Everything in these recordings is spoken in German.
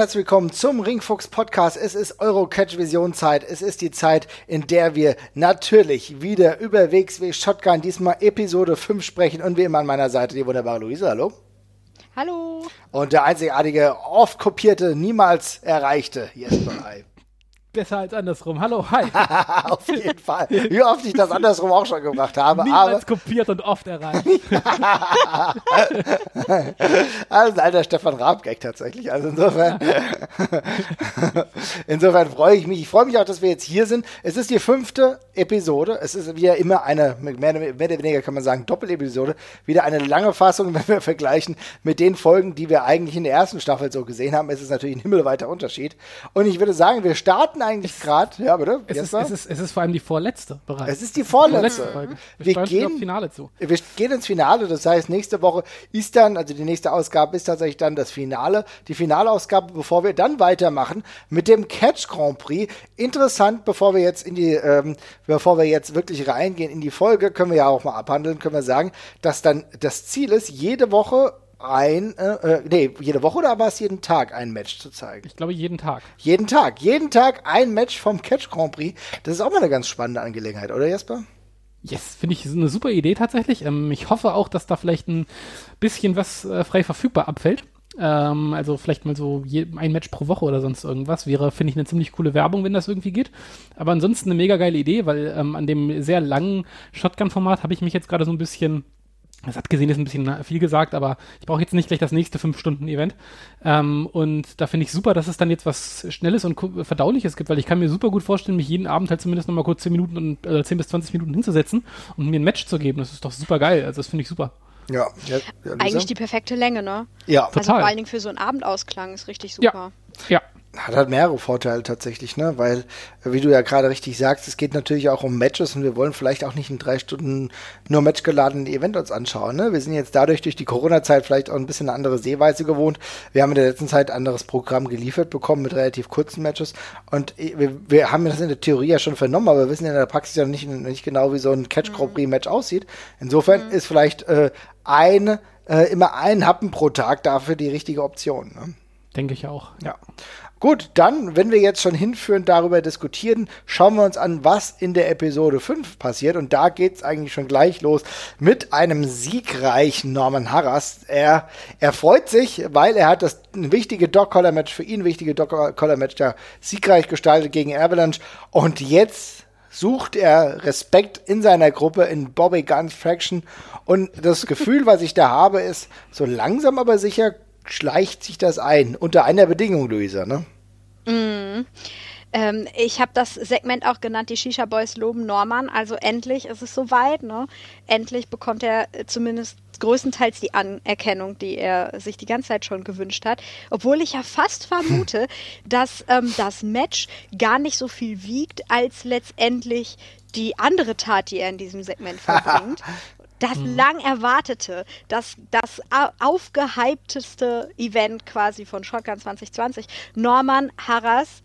Herzlich willkommen zum Ringfuchs Podcast. Es ist Eurocatch Vision Zeit. Es ist die Zeit, in der wir natürlich wieder über WXW Shotgun diesmal Episode 5 sprechen und wie immer an meiner Seite die wunderbare Luise. Hallo. Hallo. Und der einzigartige, oft kopierte, niemals erreichte Jesper Ei besser als andersrum. Hallo, hi. Auf jeden Fall. Wie oft ich das andersrum auch schon gemacht habe. Niemals aber kopiert und oft erreicht. also ein alter Stefan Raab-Gag tatsächlich. Also insofern, insofern freue ich mich. Ich freue mich auch, dass wir jetzt hier sind. Es ist die fünfte Episode. Es ist wieder immer eine, mehr, mehr oder weniger kann man sagen, Doppelepisode. Wieder eine lange Fassung, wenn wir vergleichen mit den Folgen, die wir eigentlich in der ersten Staffel so gesehen haben. Es ist natürlich ein himmelweiter Unterschied. Und ich würde sagen, wir starten hatten eigentlich gerade, ja, bitte? Es ist, es, ist, es ist vor allem die vorletzte bereits. Es ist die vorletzte. Folge. Wir, wir gehen Finale zu. Wir gehen ins Finale, das heißt, nächste Woche ist dann, also die nächste Ausgabe ist tatsächlich dann das Finale, die Finalausgabe, bevor wir dann weitermachen mit dem Catch Grand Prix. Interessant, bevor wir jetzt in die, ähm, bevor wir jetzt wirklich reingehen in die Folge, können wir ja auch mal abhandeln, können wir sagen, dass dann das Ziel ist, jede Woche ein, äh, äh, nee, jede Woche oder war es jeden Tag ein Match zu zeigen? Ich glaube jeden Tag. Jeden Tag. Jeden Tag ein Match vom Catch Grand Prix. Das ist auch mal eine ganz spannende Angelegenheit, oder Jesper? Yes, finde ich eine super Idee tatsächlich. Ähm, ich hoffe auch, dass da vielleicht ein bisschen was äh, frei verfügbar abfällt. Ähm, also vielleicht mal so je, ein Match pro Woche oder sonst irgendwas. Wäre, finde ich, eine ziemlich coole Werbung, wenn das irgendwie geht. Aber ansonsten eine mega geile Idee, weil ähm, an dem sehr langen Shotgun-Format habe ich mich jetzt gerade so ein bisschen das hat gesehen, ist ein bisschen viel gesagt, aber ich brauche jetzt nicht gleich das nächste 5-Stunden-Event. Ähm, und da finde ich super, dass es dann jetzt was Schnelles und Verdauliches gibt, weil ich kann mir super gut vorstellen, mich jeden Abend halt zumindest nochmal kurz 10 Minuten und äh, 10 bis 20 Minuten hinzusetzen und mir ein Match zu geben. Das ist doch super geil. Also das finde ich super. Ja, ja, ja Eigentlich die perfekte Länge, ne? Ja, also total. vor allen Dingen für so einen Abendausklang ist richtig super. Ja, ja hat halt mehrere Vorteile tatsächlich, ne? Weil, wie du ja gerade richtig sagst, es geht natürlich auch um Matches und wir wollen vielleicht auch nicht in drei Stunden nur matchgeladenen Event uns anschauen, ne? Wir sind jetzt dadurch durch die Corona-Zeit vielleicht auch ein bisschen eine andere Sehweise gewohnt. Wir haben in der letzten Zeit ein anderes Programm geliefert bekommen mit relativ kurzen Matches und wir, wir haben das in der Theorie ja schon vernommen, aber wir wissen ja in der Praxis ja nicht, nicht genau, wie so ein Catch Grand Prix Match aussieht. Insofern mhm. ist vielleicht äh, ein, äh, immer ein Happen pro Tag dafür die richtige Option, ne? Denke ich auch. Ja. Gut, dann, wenn wir jetzt schon hinführend darüber diskutieren, schauen wir uns an, was in der Episode 5 passiert. Und da geht es eigentlich schon gleich los mit einem siegreichen Norman Harras. Er, er freut sich, weil er hat das wichtige Dog-Collar-Match für ihn, wichtige Dog-Collar-Match ja siegreich gestaltet gegen Avalanche. Und jetzt sucht er Respekt in seiner Gruppe in Bobby Guns Fraction. Und das Gefühl, was ich da habe, ist, so langsam aber sicher schleicht sich das ein. Unter einer Bedingung, Luisa, ne? Mm. Ähm, ich habe das Segment auch genannt, die Shisha Boys loben Norman. Also endlich ist es soweit. Ne? Endlich bekommt er zumindest größtenteils die Anerkennung, die er sich die ganze Zeit schon gewünscht hat. Obwohl ich ja fast vermute, dass ähm, das Match gar nicht so viel wiegt, als letztendlich die andere Tat, die er in diesem Segment verbringt das mhm. lang erwartete, das, das aufgehypteste Event quasi von Shotgun 2020. Norman Harras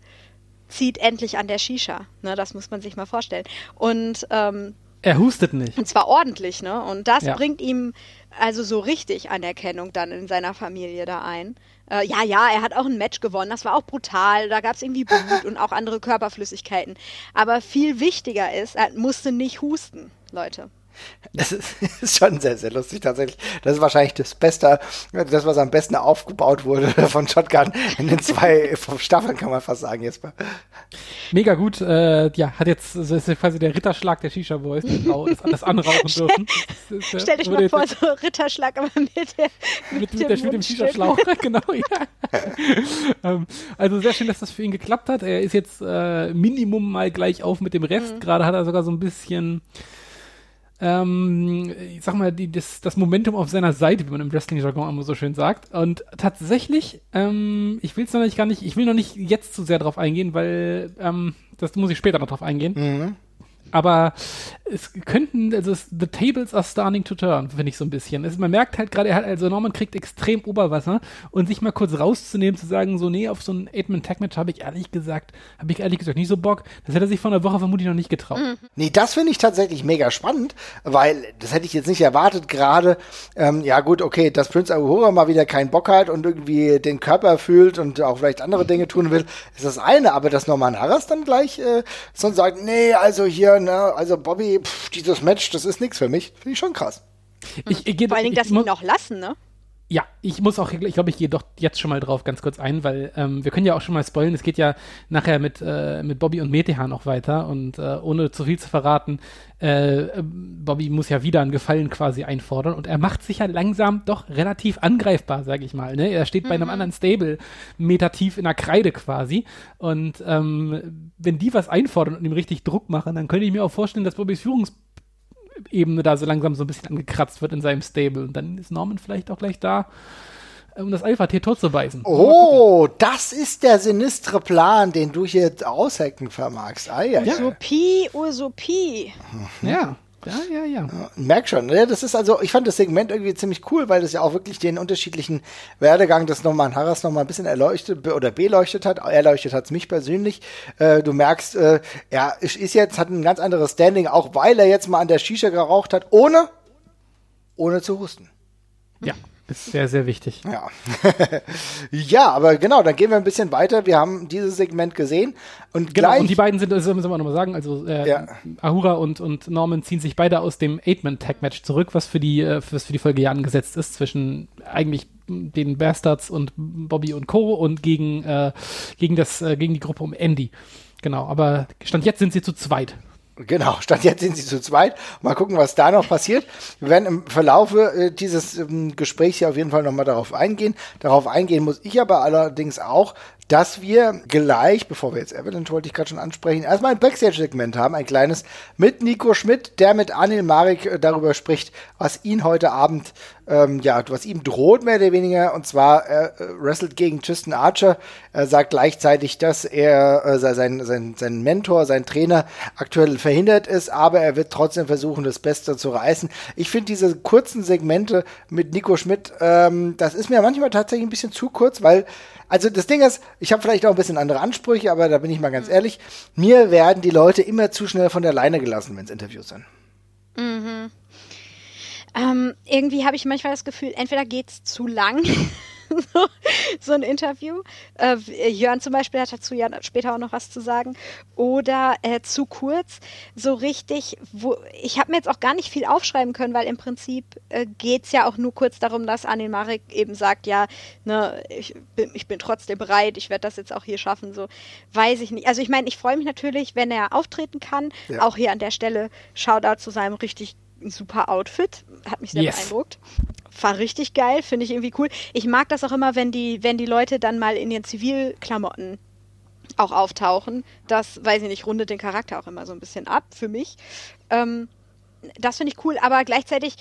zieht endlich an der Shisha. Ne, das muss man sich mal vorstellen. Und ähm, er hustet nicht. Und zwar ordentlich, ne? Und das ja. bringt ihm also so richtig Anerkennung dann in seiner Familie da ein. Äh, ja, ja, er hat auch ein Match gewonnen. Das war auch brutal. Da gab es irgendwie Blut und auch andere Körperflüssigkeiten. Aber viel wichtiger ist, er musste nicht husten, Leute. Das ist, schon sehr, sehr lustig tatsächlich. Das ist wahrscheinlich das Beste, das, was am besten aufgebaut wurde von Shotgun in den zwei Staffeln, kann man fast sagen, Jesper. Mega gut. Äh, ja, hat jetzt, das ist quasi der Ritterschlag der Shisha Boys, das, das anrauchen dürfen. Ist, äh, Stell dich mal vor, so Ritterschlag, aber mit der mit, mit, mit, mit dem Shisha-Schlauch, genau, ja. ähm, also sehr schön, dass das für ihn geklappt hat. Er ist jetzt äh, Minimum mal gleich auf mit dem Rest. Mhm. Gerade hat er sogar so ein bisschen ähm, ich sag mal, die, das, das Momentum auf seiner Seite, wie man im Wrestling-Jargon immer so schön sagt. Und tatsächlich, ähm, ich will es noch nicht gar nicht, ich will noch nicht jetzt zu sehr drauf eingehen, weil ähm, das muss ich später noch drauf eingehen. Mhm. Aber es könnten, also es, the tables are starting to turn, finde ich so ein bisschen. Es, man merkt halt gerade, er hat, also Norman kriegt extrem Oberwasser und sich mal kurz rauszunehmen, zu sagen, so, nee, auf so ein Eight-Man-Tag-Match habe ich ehrlich gesagt, habe ich ehrlich gesagt nicht so Bock. Das hätte er sich vor einer Woche vermutlich noch nicht getraut. Mhm. Nee, das finde ich tatsächlich mega spannend, weil das hätte ich jetzt nicht erwartet, gerade, ähm, ja gut, okay, dass Prince Aurora mal wieder keinen Bock hat und irgendwie den Körper fühlt und auch vielleicht andere Dinge tun will, ist das eine, aber dass Norman Harras dann gleich äh, sonst sagt, nee, also hier, ne, also Bobby, pff, dieses Match, das ist nichts für mich, finde ich schon krass. Ich, ich, Vor allen Dingen, dass sie ihn auch lassen, ne? Ja, ich muss auch, ich glaube, ich gehe doch jetzt schon mal drauf ganz kurz ein, weil ähm, wir können ja auch schon mal spoilen. Es geht ja nachher mit, äh, mit Bobby und Metehan noch weiter und äh, ohne zu viel zu verraten, äh, Bobby muss ja wieder einen Gefallen quasi einfordern und er macht sich ja langsam doch relativ angreifbar, sage ich mal. Ne? Er steht mhm. bei einem mhm. anderen Stable meter tief in der Kreide quasi und ähm, wenn die was einfordern und ihm richtig Druck machen, dann könnte ich mir auch vorstellen, dass Bobbys Führungs Ebene da so langsam so ein bisschen angekratzt wird in seinem Stable. Und dann ist Norman vielleicht auch gleich da, um das Alpha-Tier tot zu beißen. Oh, das ist der sinistre Plan, den du hier aushecken vermagst. Ah, ja, Utopie, Utopie. Ja. Ja, ja, ja. Merk schon. Ne? Das ist also, ich fand das Segment irgendwie ziemlich cool, weil das ja auch wirklich den unterschiedlichen Werdegang des Norman Harras nochmal ein bisschen erleuchtet oder beleuchtet hat. Erleuchtet hat es mich persönlich. Äh, du merkst, äh, er ist jetzt, hat ein ganz anderes Standing, auch weil er jetzt mal an der Shisha geraucht hat, ohne, ohne zu husten. Ja. Ist sehr, sehr wichtig. Ja. ja, aber genau, dann gehen wir ein bisschen weiter. Wir haben dieses Segment gesehen und genau, gleich. Und die beiden sind, das müssen wir nochmal sagen, also äh, ja. Ahura und, und Norman ziehen sich beide aus dem Eight-Man-Tag-Match zurück, was für die, äh, was für die Folge ja angesetzt ist, zwischen eigentlich den Bastards und Bobby und Co. und gegen, äh, gegen, das, äh, gegen die Gruppe um Andy. Genau, aber Stand jetzt sind sie zu zweit. Genau, statt jetzt sind sie zu zweit. Mal gucken, was da noch passiert. Wir werden im Verlaufe äh, dieses ähm, Gesprächs hier auf jeden Fall nochmal darauf eingehen. Darauf eingehen muss ich aber allerdings auch, dass wir gleich, bevor wir jetzt Evelyn wollte ich gerade schon ansprechen, erstmal ein Backstage-Segment haben, ein kleines mit Nico Schmidt, der mit Anil Marik äh, darüber spricht, was ihn heute Abend, ähm, ja, was ihm droht, mehr oder weniger, und zwar er äh, wrestelt gegen Tristan Archer. Er sagt gleichzeitig, dass er äh, sein, sein, sein Mentor, sein Trainer aktuell verhindert ist, aber er wird trotzdem versuchen, das Beste zu reißen. Ich finde diese kurzen Segmente mit Nico Schmidt, ähm, das ist mir manchmal tatsächlich ein bisschen zu kurz, weil also das Ding ist, ich habe vielleicht auch ein bisschen andere Ansprüche, aber da bin ich mal ganz ehrlich, mir werden die Leute immer zu schnell von der Leine gelassen, wenn es Interviews sind. Mhm. Ähm, irgendwie habe ich manchmal das Gefühl, entweder geht es zu lang so, ein Interview. Äh, Jörn zum Beispiel hat dazu ja später auch noch was zu sagen. Oder äh, zu kurz, so richtig, wo ich habe mir jetzt auch gar nicht viel aufschreiben können, weil im Prinzip äh, geht es ja auch nur kurz darum, dass Anil Marek eben sagt, ja, ne, ich bin, ich bin trotzdem bereit, ich werde das jetzt auch hier schaffen, so weiß ich nicht. Also ich meine, ich freue mich natürlich, wenn er auftreten kann. Ja. Auch hier an der Stelle Shoutout zu seinem richtig super Outfit, hat mich sehr yes. beeindruckt war richtig geil, finde ich irgendwie cool. Ich mag das auch immer, wenn die, wenn die Leute dann mal in ihren Zivilklamotten auch auftauchen. Das, weiß ich nicht, rundet den Charakter auch immer so ein bisschen ab für mich. Ähm, das finde ich cool, aber gleichzeitig,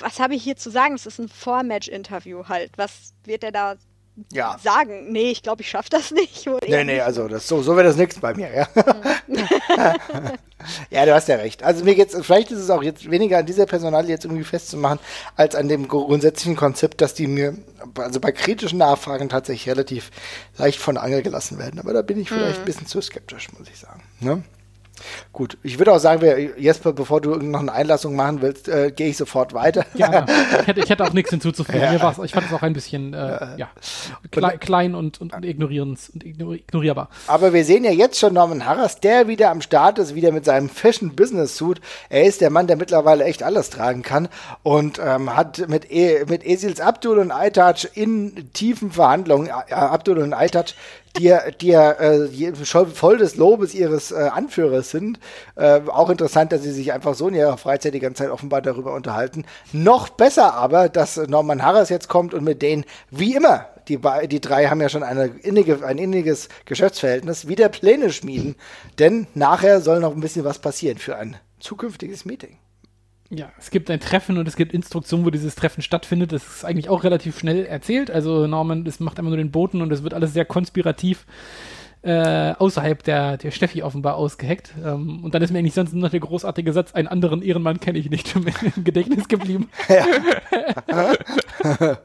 was habe ich hier zu sagen? Es ist ein Vormatch-Interview halt. Was wird er da ja. sagen, nee, ich glaube, ich schaffe das nicht. Nee, nee, also das, so, so wird das nichts bei mir, ja. ja, du hast ja recht. Also mir geht's, vielleicht ist es auch jetzt weniger an dieser Personal jetzt irgendwie festzumachen, als an dem grundsätzlichen Konzept, dass die mir, also bei kritischen Nachfragen tatsächlich relativ leicht von Angel gelassen werden. Aber da bin ich vielleicht mhm. ein bisschen zu skeptisch, muss ich sagen. Ne? Gut, ich würde auch sagen, wir, Jesper, bevor du noch eine Einlassung machen willst, äh, gehe ich sofort weiter. Ja, ich hätte, ich hätte auch nichts hinzuzufügen. Ja. Ich fand es auch ein bisschen äh, ja, kle klein und, und, und, und ignorierbar. Aber wir sehen ja jetzt schon Norman Harras, der wieder am Start ist, wieder mit seinem Fashion-Business-Suit. Er ist der Mann, der mittlerweile echt alles tragen kann und ähm, hat mit, e mit Esils Abdul und Aitaj in tiefen Verhandlungen, äh, Abdul und Aitaj die, die äh, voll des Lobes ihres äh, Anführers sind. Äh, auch interessant, dass sie sich einfach so in ihrer Freizeit die ganze Zeit offenbar darüber unterhalten. Noch besser aber, dass Norman Harris jetzt kommt und mit denen, wie immer, die, die drei haben ja schon eine innige, ein inniges Geschäftsverhältnis, wieder Pläne schmieden. Denn nachher soll noch ein bisschen was passieren für ein zukünftiges Meeting. Ja, es gibt ein Treffen und es gibt Instruktionen, wo dieses Treffen stattfindet. Das ist eigentlich auch relativ schnell erzählt. Also Norman das macht einfach nur den Boten und es wird alles sehr konspirativ äh, außerhalb der, der Steffi offenbar ausgeheckt. Ähm, und dann ist mir eigentlich sonst noch der großartige Satz, einen anderen Ehrenmann kenne ich nicht, im, im Gedächtnis geblieben. Ja.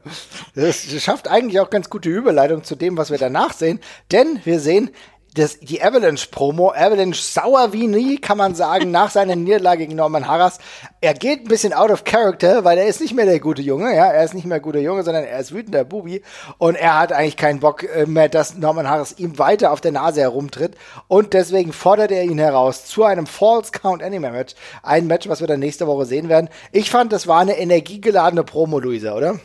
das schafft eigentlich auch ganz gute Überleitung zu dem, was wir danach sehen. Denn wir sehen das, die Avalanche-Promo. Avalanche sauer wie nie, kann man sagen, nach seiner Niederlage gegen Norman Harras. Er geht ein bisschen out of character, weil er ist nicht mehr der gute Junge, ja, er ist nicht mehr guter Junge, sondern er ist wütender Bubi und er hat eigentlich keinen Bock äh, mehr, dass Norman Harras ihm weiter auf der Nase herumtritt und deswegen fordert er ihn heraus zu einem False Count Anime Match. Ein Match, was wir dann nächste Woche sehen werden. Ich fand, das war eine energiegeladene Promo, Luisa, oder?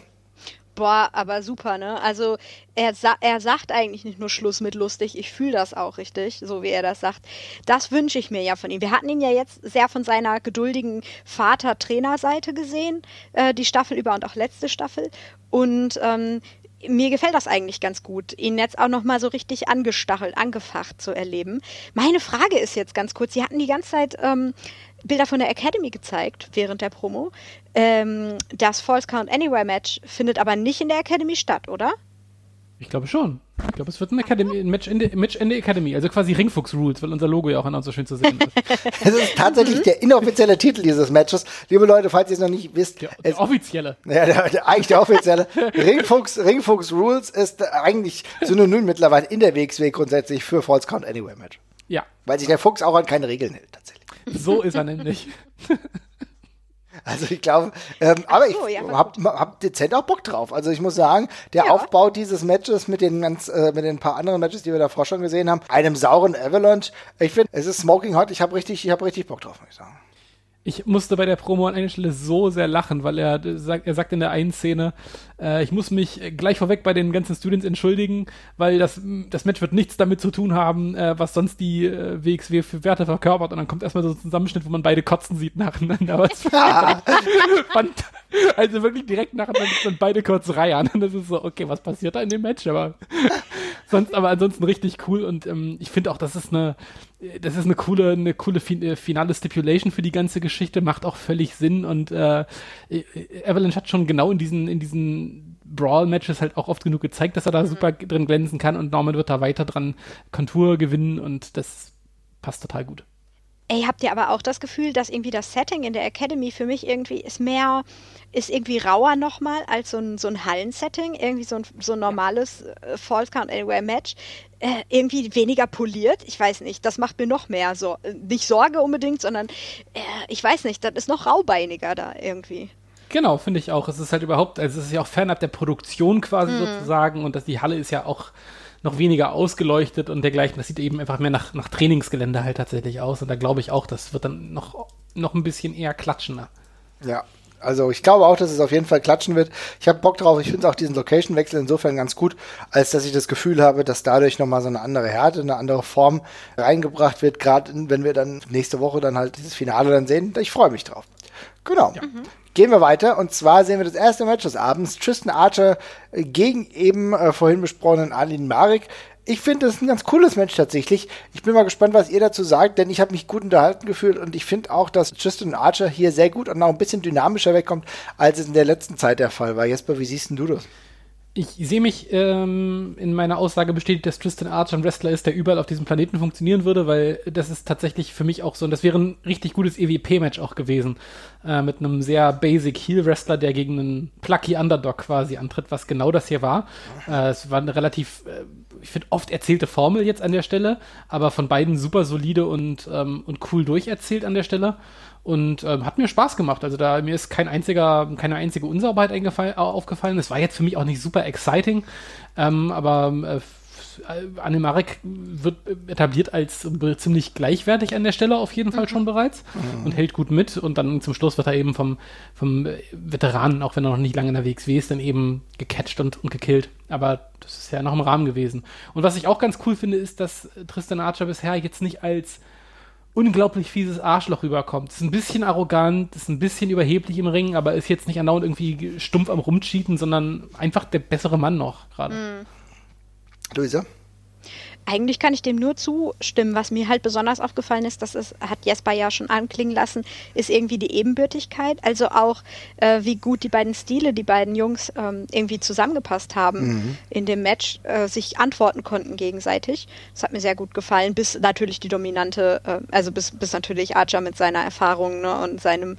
Boah, aber super, ne? Also er, sa er sagt eigentlich nicht nur Schluss mit lustig, ich fühle das auch richtig, so wie er das sagt. Das wünsche ich mir ja von ihm. Wir hatten ihn ja jetzt sehr von seiner geduldigen Vater-Trainer-Seite gesehen, äh, die Staffel über und auch letzte Staffel. Und ähm, mir gefällt das eigentlich ganz gut, ihn jetzt auch noch mal so richtig angestachelt, angefacht zu erleben. Meine Frage ist jetzt ganz kurz, Sie hatten die ganze Zeit ähm, Bilder von der Academy gezeigt während der Promo. Ähm, das False Count Anywhere Match findet aber nicht in der Academy statt, oder? Ich glaube schon. Ich glaube, es wird ein, Academy, ein Match, in der, Match in der Academy, also quasi Ringfuchs Rules, weil unser Logo ja auch an uns so schön zu sehen ist. Es ist tatsächlich der inoffizielle Titel dieses Matches. Liebe Leute, falls ihr es noch nicht wisst. Der, der offizielle. Ja, der, der, eigentlich der offizielle. Ringfuchs, Ringfuchs Rules ist eigentlich synonym mittlerweile in der WXW grundsätzlich für False Count Anywhere Match. Ja. Weil sich der Fuchs auch an keine Regeln hält, tatsächlich. So ist er nämlich. Also ich glaube, ähm, aber so, ich ja, hab, hab dezent auch Bock drauf. Also ich muss sagen, der ja. Aufbau dieses Matches mit den ganz, äh, mit den paar anderen Matches, die wir davor schon gesehen haben, einem sauren Avalanche, ich finde, es ist Smoking Hot, ich habe richtig, ich habe richtig Bock drauf, muss ich sagen ich musste bei der Promo an einer Stelle so sehr lachen, weil er sagt, er sagt in der einen Szene, äh, ich muss mich gleich vorweg bei den ganzen Students entschuldigen, weil das, das Match wird nichts damit zu tun haben, äh, was sonst die äh, WXW für Werte verkörpert. Und dann kommt erstmal so ein Zusammenschnitt, wo man beide kotzen sieht nacheinander. Aber fand, also wirklich direkt nacheinander sind beide kurz Reihen. Und das ist so, okay, was passiert da in dem Match? Aber sonst, aber ansonsten richtig cool. Und ähm, ich finde auch, das ist eine, das ist eine coole, eine coole äh, finale Stipulation für die ganze Geschichte, macht auch völlig Sinn und äh, Avalanche hat schon genau in diesen, in diesen Brawl-Matches halt auch oft genug gezeigt, dass er da mhm. super drin glänzen kann und Norman wird da weiter dran Kontur gewinnen und das passt total gut. Ey, habt ihr aber auch das Gefühl, dass irgendwie das Setting in der Academy für mich irgendwie ist mehr, ist irgendwie rauer nochmal als so ein, so ein Hallensetting, irgendwie so ein, so ein normales äh, False Count Anywhere Match, äh, irgendwie weniger poliert. Ich weiß nicht, das macht mir noch mehr so, äh, nicht Sorge unbedingt, sondern äh, ich weiß nicht, das ist noch raubeiniger da irgendwie. Genau, finde ich auch. Es ist halt überhaupt, also es ist ja auch fernab der Produktion quasi mhm. sozusagen und dass die Halle ist ja auch noch weniger ausgeleuchtet und dergleichen. Das sieht eben einfach mehr nach, nach Trainingsgelände halt tatsächlich aus. Und da glaube ich auch, das wird dann noch, noch ein bisschen eher klatschender. Ja, also ich glaube auch, dass es auf jeden Fall klatschen wird. Ich habe Bock drauf. Ich finde auch diesen Location-Wechsel insofern ganz gut, als dass ich das Gefühl habe, dass dadurch nochmal so eine andere Härte, eine andere Form reingebracht wird. Gerade wenn wir dann nächste Woche dann halt dieses Finale dann sehen. Ich freue mich drauf. Genau. Ja. Mhm. Gehen wir weiter und zwar sehen wir das erste Match des Abends. Tristan Archer gegen eben äh, vorhin besprochenen Alin Marik. Ich finde, das ist ein ganz cooles Match tatsächlich. Ich bin mal gespannt, was ihr dazu sagt, denn ich habe mich gut unterhalten gefühlt und ich finde auch, dass Tristan Archer hier sehr gut und auch ein bisschen dynamischer wegkommt, als es in der letzten Zeit der Fall war. Jesper, wie siehst du das? Ich sehe mich ähm, in meiner Aussage bestätigt, dass Tristan Archer ein Wrestler ist, der überall auf diesem Planeten funktionieren würde, weil das ist tatsächlich für mich auch so, und das wäre ein richtig gutes EWP-Match auch gewesen, äh, mit einem sehr basic Heel-Wrestler, der gegen einen plucky Underdog quasi antritt, was genau das hier war. Äh, es war eine relativ, äh, ich finde, oft erzählte Formel jetzt an der Stelle, aber von beiden super solide und, ähm, und cool durcherzählt an der Stelle und ähm, hat mir Spaß gemacht. Also da mir ist kein einziger, keine einzige Unsauberheit aufgefallen. Es war jetzt für mich auch nicht super exciting, ähm, aber äh, Annemarek wird etabliert als ziemlich gleichwertig an der Stelle auf jeden Fall mhm. schon bereits mhm. und hält gut mit und dann zum Schluss wird er eben vom, vom Veteranen, auch wenn er noch nicht lange in der WXW ist, dann eben gecatcht und, und gekillt. Aber das ist ja noch im Rahmen gewesen. Und was ich auch ganz cool finde, ist, dass Tristan Archer bisher jetzt nicht als unglaublich fieses Arschloch rüberkommt. Ist ein bisschen arrogant, ist ein bisschen überheblich im Ring, aber ist jetzt nicht andauernd irgendwie stumpf am Rumcheaten, sondern einfach der bessere Mann noch gerade. Mhm. Luisa? Eigentlich kann ich dem nur zustimmen. Was mir halt besonders aufgefallen ist, das ist, hat Jesper ja schon anklingen lassen, ist irgendwie die Ebenbürtigkeit. Also auch, äh, wie gut die beiden Stile, die beiden Jungs ähm, irgendwie zusammengepasst haben mhm. in dem Match, äh, sich antworten konnten gegenseitig. Das hat mir sehr gut gefallen, bis natürlich die dominante, äh, also bis, bis natürlich Archer mit seiner Erfahrung ne, und seinem,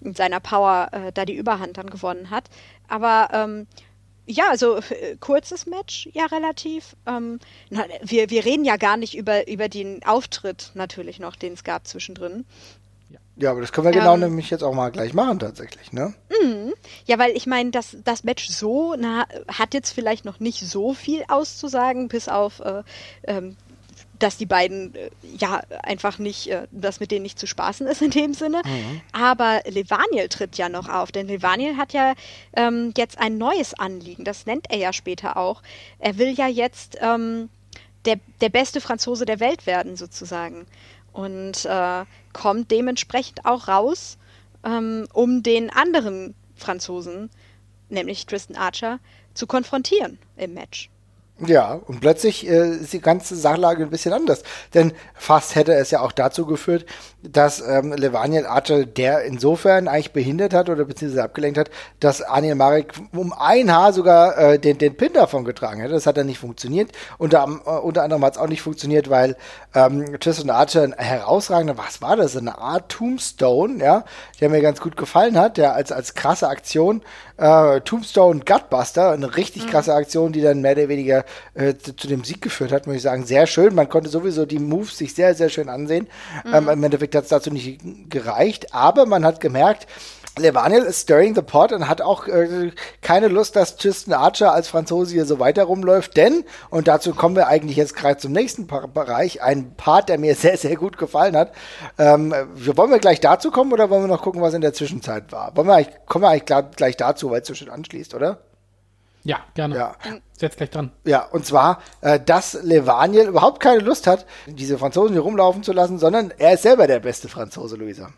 seiner Power äh, da die Überhand dann gewonnen hat. Aber ähm, ja, also äh, kurzes Match, ja, relativ. Ähm, na, wir, wir reden ja gar nicht über, über den Auftritt natürlich noch, den es gab zwischendrin. Ja, aber das können wir genau ähm, nämlich jetzt auch mal gleich machen, tatsächlich, ne? Mh. Ja, weil ich meine, das, das Match so na, hat jetzt vielleicht noch nicht so viel auszusagen, bis auf äh, ähm, dass die beiden äh, ja einfach nicht, äh, dass mit denen nicht zu spaßen ist in dem Sinne. Mhm. Aber Levaniel tritt ja noch auf, denn Levaniel hat ja ähm, jetzt ein neues Anliegen, das nennt er ja später auch. Er will ja jetzt ähm, der, der beste Franzose der Welt werden, sozusagen. Und äh, kommt dementsprechend auch raus, ähm, um den anderen Franzosen, nämlich Tristan Archer, zu konfrontieren im Match. Ja, und plötzlich äh, ist die ganze Sachlage ein bisschen anders. Denn fast hätte es ja auch dazu geführt, dass ähm, Levaniel Archer der insofern eigentlich behindert hat oder beziehungsweise abgelenkt hat, dass Anil Marek um ein Haar sogar äh, den, den Pin davon getragen hätte. Das hat dann nicht funktioniert. Unter, äh, unter anderem hat es auch nicht funktioniert, weil ähm, Tristan Archer ein herausragender, was war das, eine Art Tombstone, ja, der mir ganz gut gefallen hat, der als, als krasse Aktion äh, Tombstone Gutbuster, eine richtig mhm. krasse Aktion, die dann mehr oder weniger äh, zu, zu, dem Sieg geführt hat, muss ich sagen. Sehr schön. Man konnte sowieso die Moves sich sehr, sehr schön ansehen. Mhm. Ähm, Im Endeffekt hat es dazu nicht gereicht, aber man hat gemerkt, Levaniel ist stirring the pot und hat auch äh, keine Lust, dass Tristan Archer als Franzose hier so weiter rumläuft, denn, und dazu kommen wir eigentlich jetzt gerade zum nächsten pa Bereich, ein Part, der mir sehr, sehr gut gefallen hat. Ähm, wollen wir gleich dazu kommen oder wollen wir noch gucken, was in der Zwischenzeit war? Wollen wir eigentlich, kommen wir eigentlich gleich dazu, weil es so schön anschließt, oder? Ja, gerne. Ja. Setz gleich dran. Ja, und zwar, äh, dass Levaniel überhaupt keine Lust hat, diese Franzosen hier rumlaufen zu lassen, sondern er ist selber der beste Franzose, Luisa.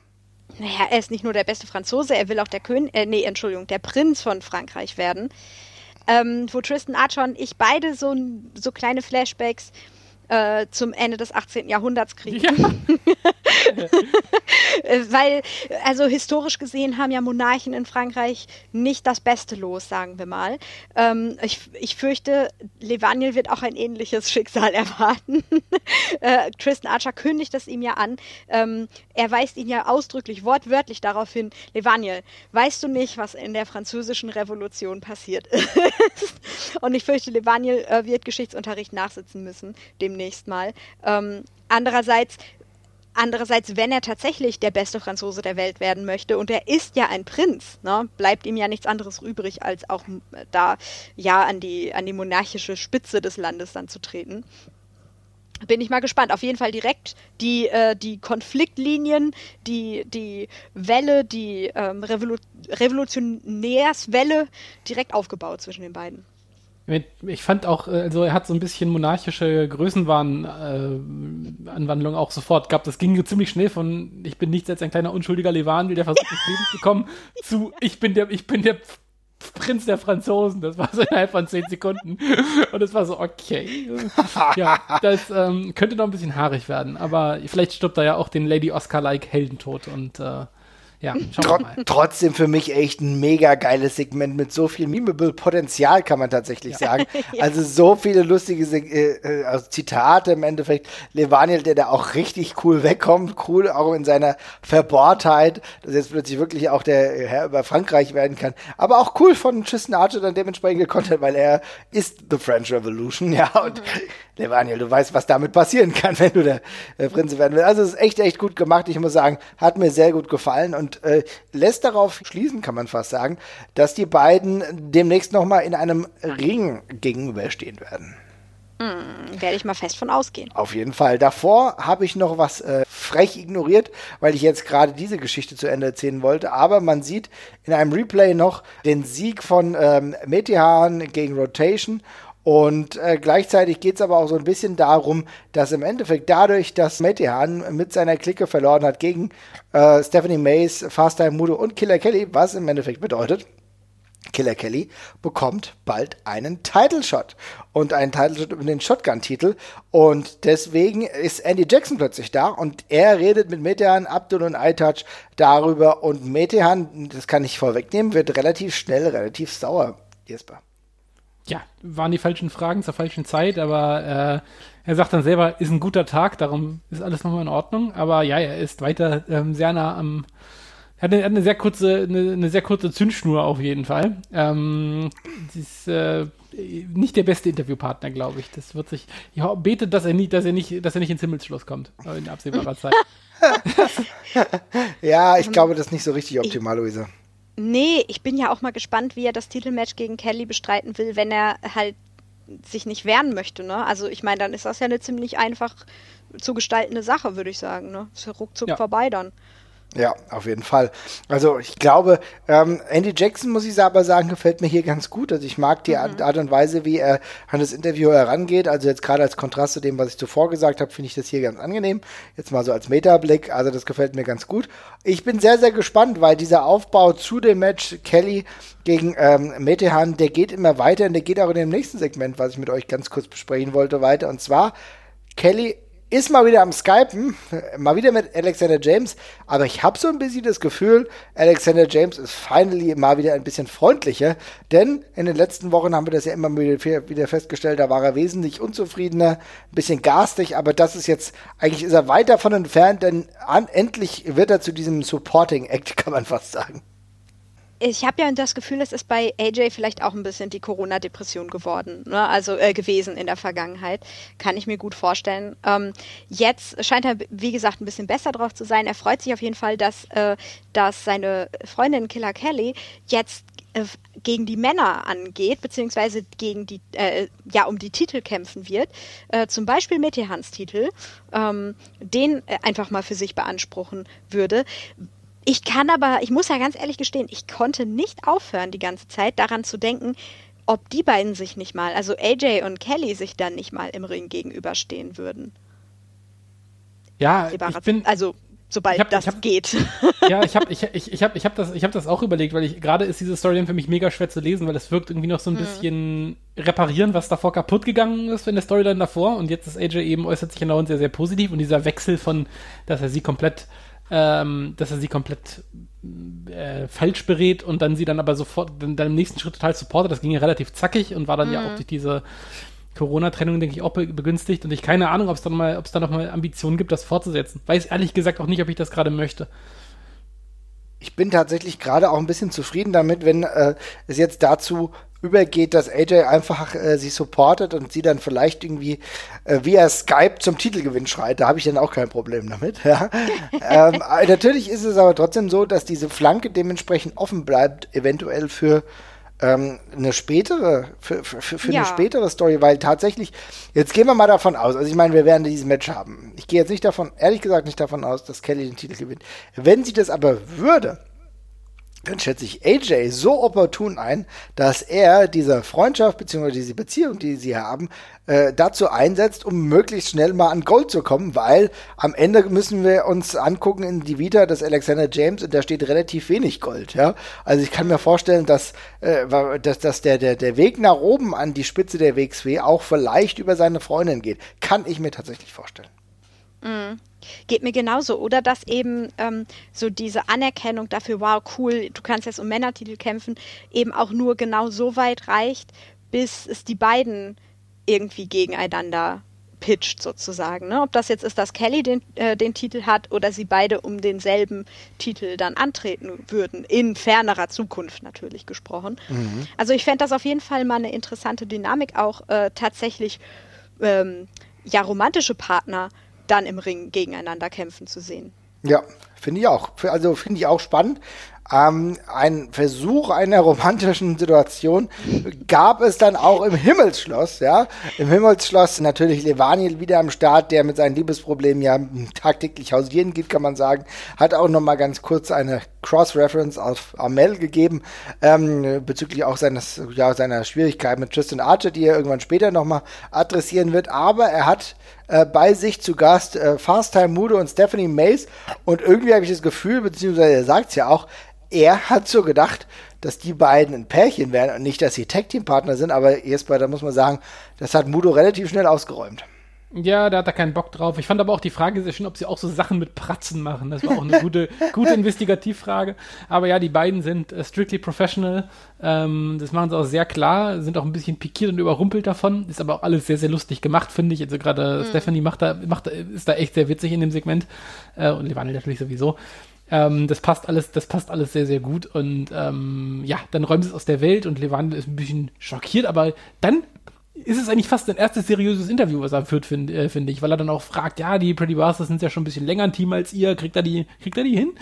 Naja, er ist nicht nur der beste Franzose, er will auch der König, äh, nee, Entschuldigung, der Prinz von Frankreich werden. Ähm, wo Tristan Archer und ich beide so, so kleine Flashbacks äh, zum Ende des 18. Jahrhunderts kriegen. Ja. Weil, also historisch gesehen haben ja Monarchen in Frankreich nicht das Beste los, sagen wir mal. Ähm, ich, ich fürchte, Levaniel wird auch ein ähnliches Schicksal erwarten. äh, Tristan Archer kündigt es ihm ja an. Ähm, er weist ihn ja ausdrücklich, wortwörtlich darauf hin, Levaniel, weißt du nicht, was in der französischen Revolution passiert ist? Und ich fürchte, Levaniel äh, wird Geschichtsunterricht nachsitzen müssen, demnächst mal. Ähm, andererseits Andererseits, wenn er tatsächlich der beste Franzose der Welt werden möchte, und er ist ja ein Prinz, ne, bleibt ihm ja nichts anderes übrig, als auch äh, da ja an die, an die monarchische Spitze des Landes dann zu treten. Bin ich mal gespannt. Auf jeden Fall direkt die, äh, die Konfliktlinien, die, die Welle, die ähm, Revolu Revolutionärswelle direkt aufgebaut zwischen den beiden. Ich fand auch, äh, also er hat so ein bisschen monarchische Größenwahn-Anwandlung äh, auch sofort gehabt. Das ging ziemlich schnell von ich bin nichts als ein kleiner unschuldiger Levanel, der versucht ins Leben zu kommen, zu ich bin der, ich bin der Prinz der Franzosen. Das war so innerhalb von zehn Sekunden. Und es war so, okay. ja, das ähm, könnte noch ein bisschen haarig werden. Aber vielleicht stirbt er ja auch den Lady Oscar-like Heldentod und äh, ja, Tr trotzdem für mich echt ein mega geiles Segment mit so viel memeable Potenzial, kann man tatsächlich ja. sagen. ja. Also so viele lustige äh, äh, also Zitate im Endeffekt. Levaniel, der da auch richtig cool wegkommt, cool auch in seiner Verbohrtheit, dass jetzt plötzlich wirklich auch der Herr über Frankreich werden kann. Aber auch cool von Tristan Archer dann dementsprechend gekonnt hat, weil er ist The French Revolution, ja. Und mhm. Levaniel, du weißt, was damit passieren kann, wenn du der äh, Prinz werden willst. Also es ist echt, echt gut gemacht. Ich muss sagen, hat mir sehr gut gefallen und äh, lässt darauf schließen, kann man fast sagen, dass die beiden demnächst nochmal in einem Ring gegenüberstehen werden. Hm, werde ich mal fest von ausgehen. Auf jeden Fall. Davor habe ich noch was äh, frech ignoriert, weil ich jetzt gerade diese Geschichte zu Ende erzählen wollte. Aber man sieht in einem Replay noch den Sieg von ähm, Metehan gegen Rotation und äh, gleichzeitig geht es aber auch so ein bisschen darum, dass im Endeffekt dadurch, dass Metehan mit seiner Clique verloren hat gegen äh, Stephanie Mays, Fast Time Mudo und Killer Kelly, was im Endeffekt bedeutet, Killer Kelly bekommt bald einen Title Shot und einen Title Shot über den Shotgun-Titel. Und deswegen ist Andy Jackson plötzlich da und er redet mit Metehan, Abdul und iTouch darüber. Und Metehan, das kann ich vorwegnehmen, wird relativ schnell relativ sauer. Jesper. Ja, waren die falschen Fragen zur falschen Zeit, aber äh, er sagt dann selber, ist ein guter Tag, darum ist alles nochmal in Ordnung. Aber ja, er ist weiter ähm, sehr nah am hat eine, hat eine sehr kurze, eine, eine, sehr kurze Zündschnur auf jeden Fall. Ähm, sie ist äh, nicht der beste Interviewpartner, glaube ich. Das wird sich. Ich bete, dass er nicht, dass er nicht, dass er nicht ins Himmelsschloss kommt in absehbarer Zeit. ja, ich glaube, das ist nicht so richtig optimal, Luisa. Nee, ich bin ja auch mal gespannt, wie er das Titelmatch gegen Kelly bestreiten will, wenn er halt sich nicht wehren möchte, ne? Also ich meine, dann ist das ja eine ziemlich einfach zu gestaltende Sache, würde ich sagen, ne? Ist ja ruckzuck ja. vorbei dann. Ja, auf jeden Fall. Also ich glaube, ähm, Andy Jackson, muss ich aber sagen, gefällt mir hier ganz gut. Also ich mag die mhm. Art und Weise, wie er an das Interview herangeht. Also jetzt gerade als Kontrast zu dem, was ich zuvor gesagt habe, finde ich das hier ganz angenehm. Jetzt mal so als Metablick. Also das gefällt mir ganz gut. Ich bin sehr, sehr gespannt, weil dieser Aufbau zu dem Match Kelly gegen ähm, Metehan, der geht immer weiter und der geht auch in dem nächsten Segment, was ich mit euch ganz kurz besprechen wollte, weiter. Und zwar Kelly ist mal wieder am Skypen, mal wieder mit Alexander James, aber ich habe so ein bisschen das Gefühl, Alexander James ist finally mal wieder ein bisschen freundlicher, denn in den letzten Wochen haben wir das ja immer wieder festgestellt, da war er wesentlich unzufriedener, ein bisschen garstig, aber das ist jetzt, eigentlich ist er weit davon entfernt, denn an, endlich wird er zu diesem Supporting Act, kann man fast sagen ich habe ja das Gefühl, es ist bei AJ vielleicht auch ein bisschen die Corona-Depression geworden, ne? also äh, gewesen in der Vergangenheit. Kann ich mir gut vorstellen. Ähm, jetzt scheint er, wie gesagt, ein bisschen besser drauf zu sein. Er freut sich auf jeden Fall, dass, äh, dass seine Freundin Killer Kelly jetzt äh, gegen die Männer angeht, beziehungsweise gegen die, äh, ja, um die Titel kämpfen wird. Äh, zum Beispiel Metehans Titel, ähm, den äh, einfach mal für sich beanspruchen würde. Ich kann aber, ich muss ja ganz ehrlich gestehen, ich konnte nicht aufhören, die ganze Zeit daran zu denken, ob die beiden sich nicht mal, also AJ und Kelly sich dann nicht mal im Ring gegenüberstehen würden. Ja, ich bin, also sobald hab, das hab, geht. Ja, ich habe ich, ich, ich hab, ich hab das, hab das auch überlegt, weil ich gerade ist diese Story für mich mega schwer zu lesen, weil es wirkt irgendwie noch so ein mhm. bisschen reparieren, was davor kaputt gegangen ist in der Storyline davor. Und jetzt ist AJ eben äußert sich genau und sehr, sehr positiv. Und dieser Wechsel von, dass er sie komplett ähm, dass er sie komplett äh, falsch berät und dann sie dann aber sofort dann, dann im nächsten Schritt total supportet. Das ging ja relativ zackig und war dann mhm. ja auch durch diese Corona-Trennung, denke ich, auch begünstigt. Und ich keine Ahnung, ob es dann mal, ob es da noch mal Ambitionen gibt, das fortzusetzen. Weiß ehrlich gesagt auch nicht, ob ich das gerade möchte ich bin tatsächlich gerade auch ein bisschen zufrieden damit, wenn äh, es jetzt dazu übergeht, dass AJ einfach äh, sie supportet und sie dann vielleicht irgendwie äh, via Skype zum Titelgewinn schreit. Da habe ich dann auch kein Problem damit. Ja. ähm, äh, natürlich ist es aber trotzdem so, dass diese Flanke dementsprechend offen bleibt, eventuell für ähm, eine spätere, für, für, für ja. eine spätere Story, weil tatsächlich, jetzt gehen wir mal davon aus, also ich meine, wir werden dieses Match haben. Ich gehe jetzt nicht davon, ehrlich gesagt nicht davon aus, dass Kelly den Titel gewinnt. Wenn sie das aber würde, dann schätze ich AJ so opportun ein, dass er diese Freundschaft bzw. diese Beziehung, die sie haben, äh, dazu einsetzt, um möglichst schnell mal an Gold zu kommen, weil am Ende müssen wir uns angucken in die Vita des Alexander James und da steht relativ wenig Gold, ja. Also ich kann mir vorstellen, dass, äh, dass, dass der, der, der Weg nach oben an die Spitze der WXW auch vielleicht über seine Freundin geht. Kann ich mir tatsächlich vorstellen. Mhm. Geht mir genauso. Oder dass eben ähm, so diese Anerkennung dafür, wow, cool, du kannst jetzt um Männertitel kämpfen, eben auch nur genau so weit reicht, bis es die beiden irgendwie gegeneinander pitcht sozusagen. Ne? Ob das jetzt ist, dass Kelly den, äh, den Titel hat oder sie beide um denselben Titel dann antreten würden, in fernerer Zukunft natürlich gesprochen. Mhm. Also ich fände das auf jeden Fall mal eine interessante Dynamik, auch äh, tatsächlich ähm, ja romantische Partner dann im Ring gegeneinander kämpfen zu sehen. Ja, finde ich auch. Also finde ich auch spannend. Ähm, ein Versuch einer romantischen Situation gab es dann auch im Himmelsschloss, ja. Im Himmelsschloss natürlich Levaniel wieder am Start, der mit seinen Liebesproblemen ja tagtäglich hausieren geht, kann man sagen. Hat auch noch mal ganz kurz eine Cross-Reference auf Amel gegeben, ähm, bezüglich auch seines, ja, seiner Schwierigkeit mit Tristan Archer, die er irgendwann später noch mal adressieren wird. Aber er hat äh, bei sich zu Gast äh, Fast Time Mudo und Stephanie Mace und irgendwie habe ich das Gefühl, beziehungsweise er sagt es ja auch, er hat so gedacht, dass die beiden ein Pärchen wären und nicht, dass sie Tag-Team-Partner sind, aber Jesper, da muss man sagen, das hat Mudo relativ schnell ausgeräumt. Ja, da hat er keinen Bock drauf. Ich fand aber auch die Frage sehr schön, ob sie auch so Sachen mit Pratzen machen. Das war auch eine gute, gute Investigativfrage. Aber ja, die beiden sind äh, strictly professional. Ähm, das machen sie auch sehr klar, sind auch ein bisschen pikiert und überrumpelt davon. Ist aber auch alles sehr, sehr lustig gemacht, finde ich. Also gerade mhm. Stephanie macht da, macht, ist da echt sehr witzig in dem Segment. Äh, und Levanel natürlich sowieso. Ähm, das passt alles, das passt alles sehr, sehr gut. Und ähm, ja, dann räumt es aus der Welt und Levandel ist ein bisschen schockiert, aber dann ist es eigentlich fast ein erstes seriöses Interview, was er führt, finde äh, find ich, weil er dann auch fragt, ja, die Pretty Bastards sind ja schon ein bisschen länger ein Team als ihr, kriegt er die, kriegt er die hin?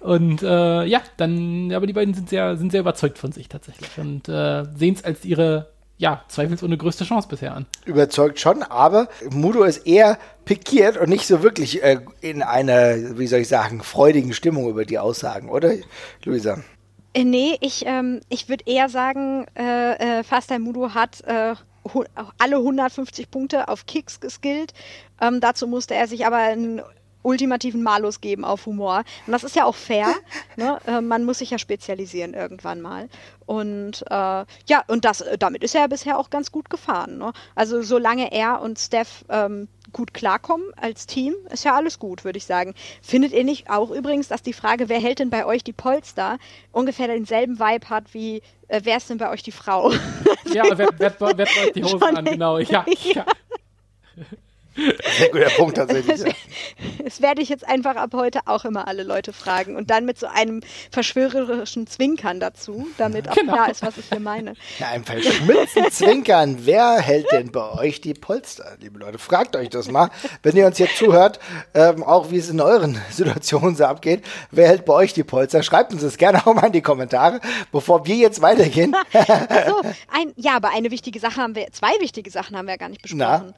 Und äh, ja, dann, aber die beiden sind sehr, sind sehr überzeugt von sich tatsächlich und äh, sehen es als ihre, ja, zweifelsohne größte Chance bisher an. Überzeugt schon, aber Mudo ist eher pikiert und nicht so wirklich äh, in einer, wie soll ich sagen, freudigen Stimmung über die Aussagen, oder, Luisa? Äh, nee, ich, ähm, ich würde eher sagen, äh, äh, Fasta Mudo hat äh, alle 150 Punkte auf Kicks geskillt. Ähm, dazu musste er sich aber einen ultimativen Malus geben auf Humor. Und das ist ja auch fair. ne? äh, man muss sich ja spezialisieren irgendwann mal. Und äh, ja, und das, damit ist er ja bisher auch ganz gut gefahren. Ne? Also solange er und Steph ähm, gut klarkommen als Team, ist ja alles gut, würde ich sagen. Findet ihr nicht auch übrigens, dass die Frage, wer hält denn bei euch die Polster, ungefähr denselben Vibe hat wie, äh, wer ist denn bei euch die Frau? Ja, wer, wer, wer, wer bei euch die Hosen an, genau. Ja, ja. Sehr guter Punkt tatsächlich. Das, das, werde ich jetzt einfach ab heute auch immer alle Leute fragen und dann mit so einem verschwörerischen Zwinkern dazu, damit auch genau. klar ist, was ich hier meine. Ja, einem verschmitzten Zwinkern. Wer hält denn bei euch die Polster, liebe Leute? Fragt euch das mal, wenn ihr uns jetzt zuhört, ähm, auch wie es in euren Situationen so abgeht. Wer hält bei euch die Polster? Schreibt uns das gerne auch mal in die Kommentare, bevor wir jetzt weitergehen. so, ein, ja, aber eine wichtige Sache haben wir, zwei wichtige Sachen haben wir ja gar nicht besprochen. Na?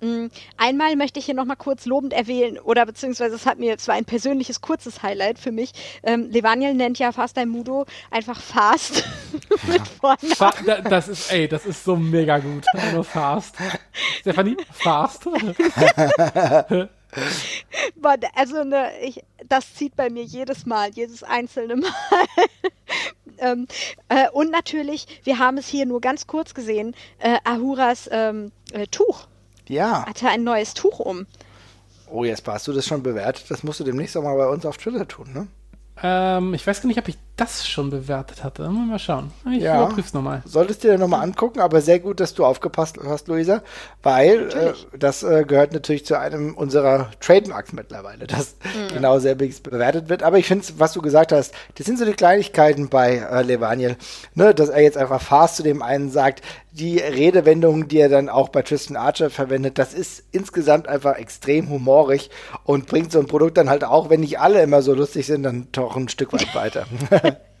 Mm, einmal möchte ich hier nochmal kurz lobend erwähnen, oder beziehungsweise es hat mir, es war ein persönliches kurzes Highlight für mich. Ähm, Levaniel nennt ja Fast ein Mudo einfach Fast mit Vornamen. Fa das ist, ey, das ist so mega gut. Also Fast. Stefanie, Fast. also ne, ich, das zieht bei mir jedes Mal, jedes einzelne Mal. ähm, äh, und natürlich, wir haben es hier nur ganz kurz gesehen, äh, Ahuras ähm, äh, Tuch ja. Hatte ein neues Tuch um. Oh, Jesper, hast du das schon bewertet? Das musst du demnächst auch mal bei uns auf Twitter tun, ne? Ähm, ich weiß gar nicht, ob ich das schon bewertet hatte. Mal schauen. Ich ja, überprüf's nochmal. Solltest du dir nochmal angucken, aber sehr gut, dass du aufgepasst hast, Luisa, weil äh, das äh, gehört natürlich zu einem unserer Trademarks mittlerweile, dass mhm. genau selbiges bewertet wird. Aber ich finde, was du gesagt hast, das sind so die Kleinigkeiten bei äh, Levaniel, ne, dass er jetzt einfach fast zu dem einen sagt, die Redewendungen, die er dann auch bei Tristan Archer verwendet, das ist insgesamt einfach extrem humorig und bringt so ein Produkt dann halt auch, wenn nicht alle immer so lustig sind, dann doch ein Stück weit weiter.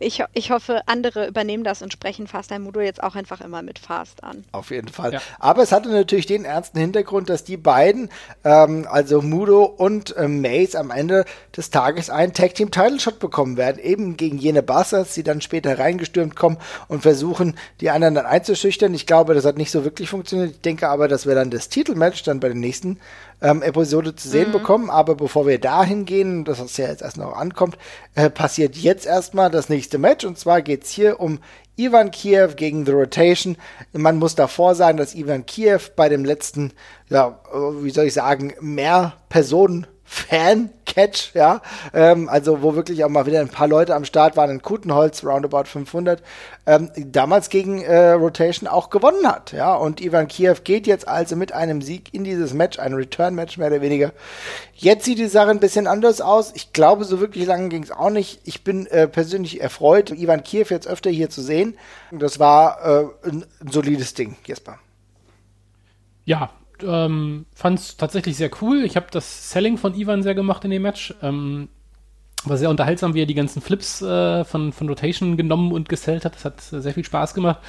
ich, ich hoffe, andere übernehmen das und sprechen Fast ein Mudo jetzt auch einfach immer mit Fast an. Auf jeden Fall. Ja. Aber es hatte natürlich den ernsten Hintergrund, dass die beiden, ähm, also Mudo und ähm, Mace, am Ende des Tages einen Tag Team Title Shot bekommen werden, eben gegen jene Bastards, die dann später reingestürmt kommen und versuchen, die anderen dann einzuschüchtern. Ich glaube, das hat nicht so wirklich funktioniert. Ich denke aber, dass wir dann das Titelmatch dann bei den nächsten ähm, Episode zu sehen mhm. bekommen. Aber bevor wir dahin gehen, dass es ja jetzt erst noch ankommt, äh, passiert jetzt erstmal das nächste Match. Und zwar geht es hier um Ivan Kiev gegen The Rotation. Man muss davor sagen, dass Ivan Kiev bei dem letzten, ja, wie soll ich sagen, mehr Personen Fan-Catch, ja, ähm, also wo wirklich auch mal wieder ein paar Leute am Start waren in Kutenholz, roundabout 500, ähm, damals gegen äh, Rotation auch gewonnen hat, ja, und Ivan Kiev geht jetzt also mit einem Sieg in dieses Match, ein Return-Match mehr oder weniger. Jetzt sieht die Sache ein bisschen anders aus. Ich glaube, so wirklich lange ging es auch nicht. Ich bin äh, persönlich erfreut, Ivan Kiev jetzt öfter hier zu sehen. Das war äh, ein, ein solides Ding, Jesper. Ja, ähm, fand es tatsächlich sehr cool. Ich habe das Selling von Ivan sehr gemacht in dem Match. Ähm, war sehr unterhaltsam, wie er die ganzen Flips äh, von, von Rotation genommen und gesellt hat. Das hat sehr viel Spaß gemacht.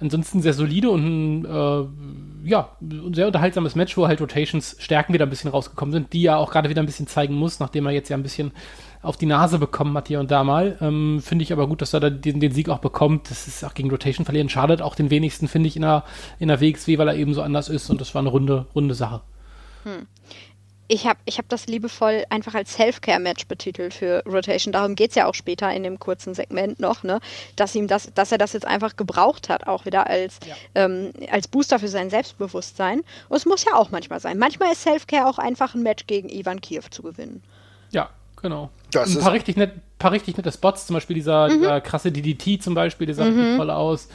Ansonsten sehr solide und äh, ja, ein sehr unterhaltsames Match, wo halt Rotations Stärken wieder ein bisschen rausgekommen sind, die er auch gerade wieder ein bisschen zeigen muss, nachdem er jetzt ja ein bisschen auf die Nase bekommen hat hier und da mal. Ähm, finde ich aber gut, dass er da den, den, Sieg auch bekommt. Das ist auch gegen Rotation verlieren. Schadet auch den wenigsten, finde ich, in der, in der WXW, weil er eben so anders ist und das war eine runde, runde Sache. Hm. Ich habe ich hab das liebevoll einfach als Self-Care-Match betitelt für Rotation. Darum geht es ja auch später in dem kurzen Segment noch, ne? dass ihm das, dass er das jetzt einfach gebraucht hat, auch wieder als, ja. ähm, als Booster für sein Selbstbewusstsein. Und es muss ja auch manchmal sein. Manchmal ist Self-Care auch einfach ein Match gegen Ivan Kiev zu gewinnen. Ja, genau. Das ein paar richtig, net, paar richtig nette Spots, zum Beispiel dieser, mhm. dieser krasse DDT zum Beispiel, der sah mhm. toll aus.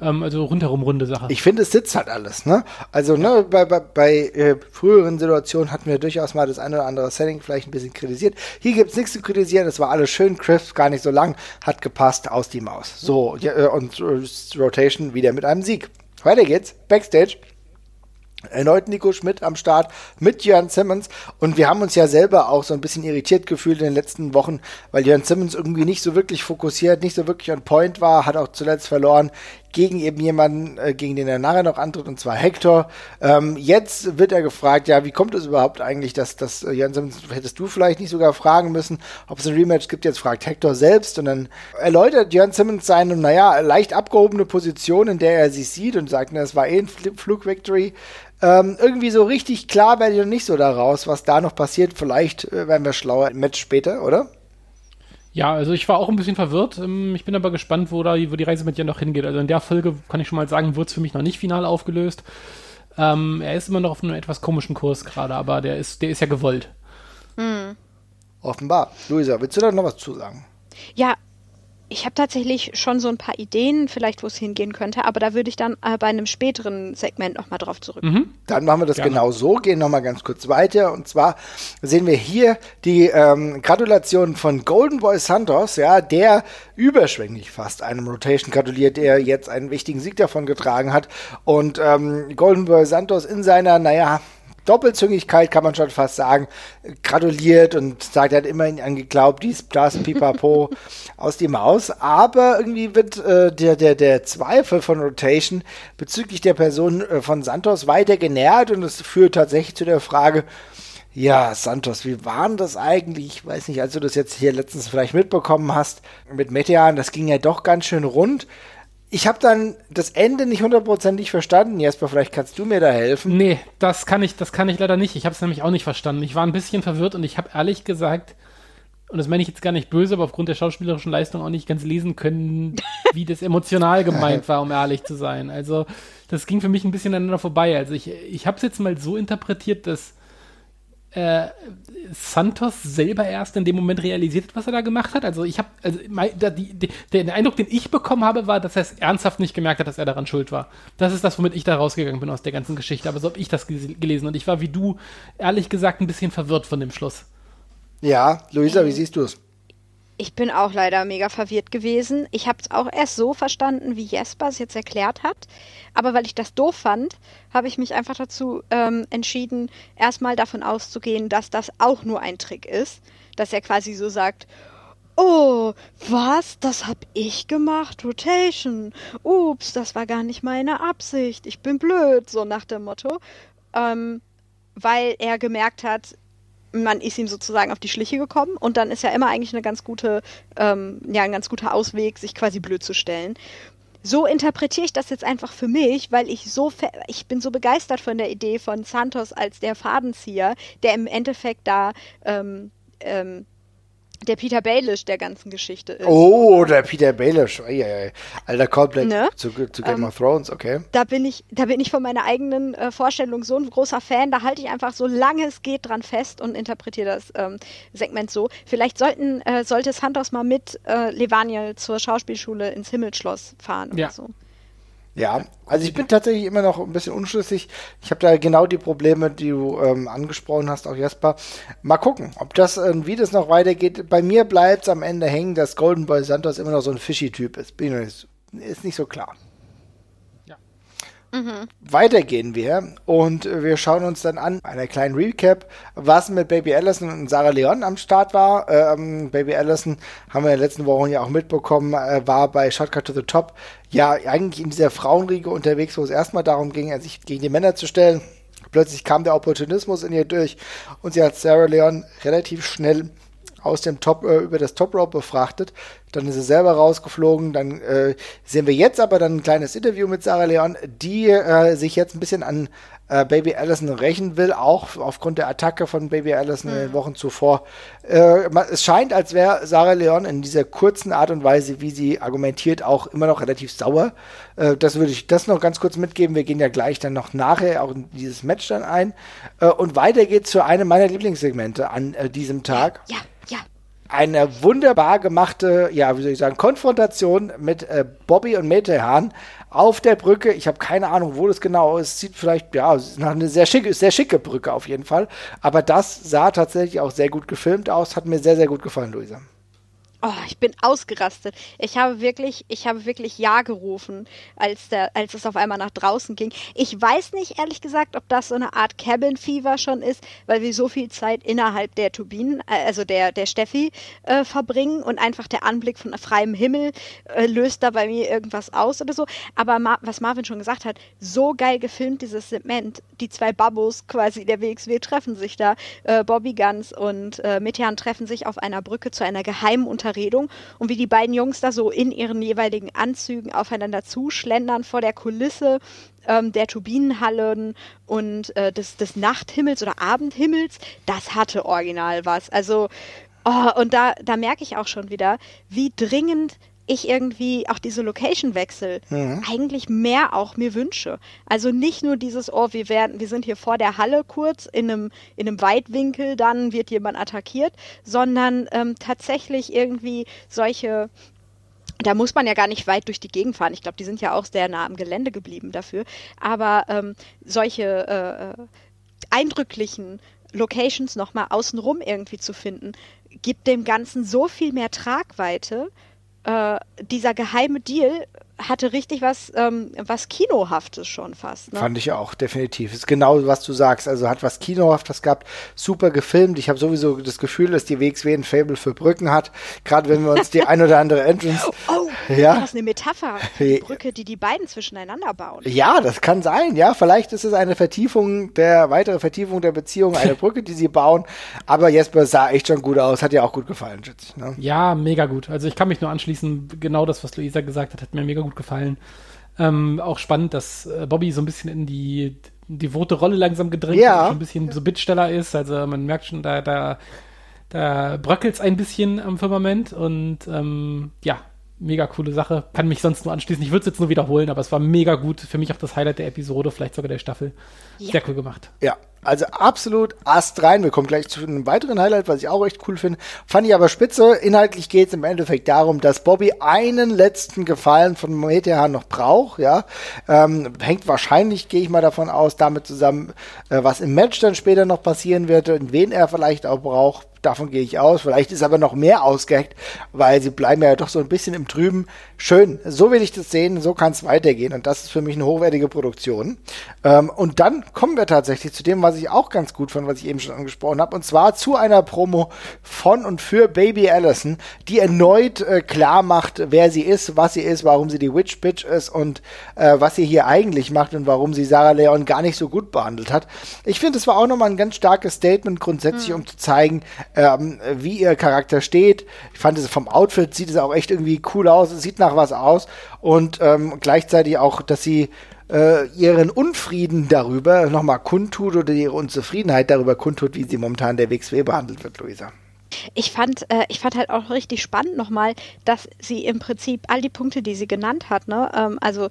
Ähm, also rundherum runde Sache. Ich finde, es sitzt halt alles, ne? Also, ne, bei, bei, bei äh, früheren Situationen hatten wir durchaus mal das eine oder andere Setting vielleicht ein bisschen kritisiert. Hier gibt es nichts zu kritisieren, es war alles schön crisp, gar nicht so lang, hat gepasst, aus die Maus. So, ja, äh, und äh, Rotation wieder mit einem Sieg. Weiter geht's, Backstage. Erneut Nico Schmidt am Start mit Jörn Simmons. Und wir haben uns ja selber auch so ein bisschen irritiert gefühlt in den letzten Wochen, weil Jörn Simmons irgendwie nicht so wirklich fokussiert, nicht so wirklich on point war, hat auch zuletzt verloren gegen eben jemanden, äh, gegen den er nachher noch antritt, und zwar Hector. Ähm, jetzt wird er gefragt, ja, wie kommt es überhaupt eigentlich, dass, dass äh, Simmons, hättest du vielleicht nicht sogar fragen müssen, ob es ein Rematch gibt, jetzt fragt Hector selbst und dann erläutert Jörn Simmons seine, naja, leicht abgehobene Position, in der er sich sieht und sagt, na, es war eh ein Flug-Victory. Ähm, irgendwie so richtig klar werde ich noch nicht so daraus, was da noch passiert. Vielleicht äh, werden wir schlauer im Match später, oder? Ja, also ich war auch ein bisschen verwirrt. Ähm, ich bin aber gespannt, wo, da, wo die Reise mit Jan noch hingeht. Also in der Folge kann ich schon mal sagen, wird es für mich noch nicht final aufgelöst. Ähm, er ist immer noch auf einem etwas komischen Kurs gerade, aber der ist, der ist ja gewollt. Mhm. Offenbar. Luisa, willst du da noch was zu sagen? Ja, ich habe tatsächlich schon so ein paar Ideen, vielleicht wo es hingehen könnte, aber da würde ich dann äh, bei einem späteren Segment nochmal drauf zurück. Mhm. Dann machen wir das Gerne. genau so, gehen nochmal ganz kurz weiter. Und zwar sehen wir hier die ähm, Gratulation von Golden Boy Santos, ja, der überschwänglich fast einem Rotation gratuliert, der jetzt einen wichtigen Sieg davon getragen hat. Und ähm, Golden Boy Santos in seiner, naja, Doppelzüngigkeit kann man schon fast sagen, gratuliert und sagt, er hat immerhin angeglaubt, dies, das, pipapo aus die Maus. Aber irgendwie wird äh, der, der, der Zweifel von Rotation bezüglich der Person äh, von Santos weiter genährt und es führt tatsächlich zu der Frage, ja, Santos, wie war denn das eigentlich? Ich weiß nicht, als du das jetzt hier letztens vielleicht mitbekommen hast mit Metean, das ging ja doch ganz schön rund ich habe dann das Ende nicht hundertprozentig verstanden. Jesper, vielleicht kannst du mir da helfen. Nee, das kann ich, das kann ich leider nicht. Ich habe es nämlich auch nicht verstanden. Ich war ein bisschen verwirrt und ich habe ehrlich gesagt, und das meine ich jetzt gar nicht böse, aber aufgrund der schauspielerischen Leistung auch nicht ganz lesen können, wie das emotional gemeint war, um ehrlich zu sein. Also das ging für mich ein bisschen aneinander vorbei. Also ich, ich habe es jetzt mal so interpretiert, dass äh, Santos selber erst in dem Moment realisiert hat, was er da gemacht hat. Also ich habe, also da, die, die, der Eindruck, den ich bekommen habe, war, dass er es ernsthaft nicht gemerkt hat, dass er daran schuld war. Das ist das, womit ich da rausgegangen bin aus der ganzen Geschichte. Aber so habe ich das gelesen und ich war wie du, ehrlich gesagt, ein bisschen verwirrt von dem Schluss. Ja, Luisa, wie siehst du es? Ich bin auch leider mega verwirrt gewesen. Ich habe es auch erst so verstanden, wie Jesper es jetzt erklärt hat. Aber weil ich das doof fand, habe ich mich einfach dazu ähm, entschieden, erstmal davon auszugehen, dass das auch nur ein Trick ist. Dass er quasi so sagt, Oh, was? Das hab ich gemacht? Rotation. Ups, das war gar nicht meine Absicht. Ich bin blöd, so nach dem Motto. Ähm, weil er gemerkt hat, man ist ihm sozusagen auf die Schliche gekommen und dann ist ja immer eigentlich eine ganz gute, ähm, ja, ein ganz guter Ausweg, sich quasi blöd zu stellen. So interpretiere ich das jetzt einfach für mich, weil ich so, ich bin so begeistert von der Idee von Santos als der Fadenzieher, der im Endeffekt da ähm, ähm, der Peter Baelish der ganzen Geschichte ist. Oh, der Peter Baelish. Alter Callback ne? zu, zu, Game ähm, of Thrones, okay. Da bin ich, da bin ich von meiner eigenen äh, Vorstellung so ein großer Fan. Da halte ich einfach so lange es geht dran fest und interpretiere das ähm, Segment so. Vielleicht sollten, äh, sollte Santos mal mit äh, Levaniel zur Schauspielschule ins Himmelsschloss fahren ja. oder so. Ja, also ich bin tatsächlich immer noch ein bisschen unschlüssig. Ich habe da genau die Probleme, die du ähm, angesprochen hast, auch Jasper. Mal gucken, ob das, ähm, wie das noch weitergeht. Bei mir bleibt es am Ende hängen, dass Golden Boy Santos immer noch so ein Fishy-Typ ist. Bin ist, ist nicht so klar. Mhm. Weiter gehen wir und wir schauen uns dann an, einer kleinen Recap, was mit Baby Allison und Sarah Leon am Start war. Ähm, Baby Allison haben wir in den letzten Wochen ja auch mitbekommen, äh, war bei Shotcut to the Top ja eigentlich in dieser Frauenriege unterwegs, wo es erstmal darum ging, sich gegen die Männer zu stellen. Plötzlich kam der Opportunismus in ihr durch und sie hat Sarah Leon relativ schnell aus dem Top äh, über das Top Rope befrachtet. Dann ist sie selber rausgeflogen. Dann äh, sehen wir jetzt aber dann ein kleines Interview mit Sarah Leon, die äh, sich jetzt ein bisschen an äh, Baby Allison rächen will, auch aufgrund der Attacke von Baby Allison mhm. in den mhm. Wochen zuvor. Äh, es scheint, als wäre Sarah Leon in dieser kurzen Art und Weise, wie sie argumentiert, auch immer noch relativ sauer. Äh, das würde ich das noch ganz kurz mitgeben. Wir gehen ja gleich dann noch nachher auch in dieses Match dann ein. Äh, und weiter geht's zu einem meiner Lieblingssegmente an äh, diesem Tag. Ja. Eine wunderbar gemachte, ja, wie soll ich sagen, Konfrontation mit äh, Bobby und Metehan auf der Brücke. Ich habe keine Ahnung, wo das genau ist. Sieht vielleicht, ja, nach einer sehr schicke, sehr schicke Brücke auf jeden Fall. Aber das sah tatsächlich auch sehr gut gefilmt aus. Hat mir sehr, sehr gut gefallen, Luisa. Oh, ich bin ausgerastet. Ich habe wirklich, ich habe wirklich Ja gerufen, als der, als es auf einmal nach draußen ging. Ich weiß nicht, ehrlich gesagt, ob das so eine Art Cabin Fever schon ist, weil wir so viel Zeit innerhalb der Turbinen, äh, also der, der Steffi, äh, verbringen und einfach der Anblick von freiem Himmel äh, löst da bei mir irgendwas aus oder so. Aber Ma was Marvin schon gesagt hat, so geil gefilmt, dieses Segment. Die zwei Babos quasi der WXW treffen sich da. Äh, Bobby Guns und äh, Metehan treffen sich auf einer Brücke zu einer geheimen Unterredung Unterredung und wie die beiden Jungs da so in ihren jeweiligen Anzügen aufeinander zuschlendern vor der Kulisse ähm, der Turbinenhallen und äh, des, des Nachthimmels oder Abendhimmels, das hatte original was. Also, oh, und da, da merke ich auch schon wieder, wie dringend ich irgendwie auch diese Location-Wechsel mhm. eigentlich mehr auch mir wünsche. Also nicht nur dieses, oh, wir werden, wir sind hier vor der Halle kurz in einem, in einem Weitwinkel, dann wird jemand attackiert, sondern ähm, tatsächlich irgendwie solche, da muss man ja gar nicht weit durch die Gegend fahren. Ich glaube, die sind ja auch sehr nah am Gelände geblieben dafür. Aber ähm, solche äh, äh eindrücklichen Locations nochmal außenrum irgendwie zu finden, gibt dem Ganzen so viel mehr Tragweite äh, dieser geheime Deal hatte richtig was, ähm, was Kinohaftes schon fast. Ne? Fand ich auch, definitiv. Ist genau, was du sagst. Also hat was Kinohaftes gehabt, super gefilmt. Ich habe sowieso das Gefühl, dass die WXW ein Fable für Brücken hat. Gerade wenn wir uns die ein oder andere Entrance. Oh, ja. das ist eine Metapher. Die Brücke, die die beiden zwischeneinander bauen. Ja, das kann sein. Ja, vielleicht ist es eine Vertiefung der, weitere Vertiefung der Beziehung, eine Brücke, die sie bauen. Aber Jesper sah echt schon gut aus. Hat dir auch gut gefallen, Schütz. Ne? Ja, mega gut. Also ich kann mich nur anschließen. Genau das, was Luisa gesagt hat, hat mir mega gut gefallen. Ähm, auch spannend, dass äh, Bobby so ein bisschen in die, die rote Rolle langsam gedrängt ja. und ein bisschen so Bittsteller ist. Also man merkt schon, da, da, da bröckelt es ein bisschen am Firmament und ähm, ja, mega coole Sache. Kann mich sonst nur anschließen. Ich würde es jetzt nur wiederholen, aber es war mega gut. Für mich auch das Highlight der Episode, vielleicht sogar der Staffel. Ja. Sehr cool gemacht. Ja, also absolut Ast rein. Wir kommen gleich zu einem weiteren Highlight, was ich auch echt cool finde. Fand ich aber spitze. Inhaltlich geht es im Endeffekt darum, dass Bobby einen letzten Gefallen von Metehan noch braucht. Ja, ähm, hängt wahrscheinlich, gehe ich mal davon aus, damit zusammen, äh, was im Match dann später noch passieren wird und wen er vielleicht auch braucht davon gehe ich aus. Vielleicht ist aber noch mehr ausgeheckt, weil sie bleiben ja doch so ein bisschen im Trüben. Schön, so will ich das sehen, so kann es weitergehen und das ist für mich eine hochwertige Produktion. Ähm, und dann kommen wir tatsächlich zu dem, was ich auch ganz gut fand, was ich eben schon angesprochen habe, und zwar zu einer Promo von und für Baby Allison, die erneut äh, klar macht, wer sie ist, was sie ist, warum sie die Witch Bitch ist und äh, was sie hier eigentlich macht und warum sie Sarah Leon gar nicht so gut behandelt hat. Ich finde, es war auch nochmal ein ganz starkes Statement grundsätzlich, mhm. um zu zeigen, ähm, wie ihr Charakter steht. Ich fand es vom Outfit sieht es auch echt irgendwie cool aus, es sieht nach was aus und ähm, gleichzeitig auch, dass sie äh, ihren Unfrieden darüber nochmal kundtut oder ihre Unzufriedenheit darüber kundtut, wie sie momentan der WXW behandelt wird, Luisa. Ich fand, äh, ich fand halt auch richtig spannend nochmal, dass sie im Prinzip all die Punkte, die sie genannt hat, ne, ähm, also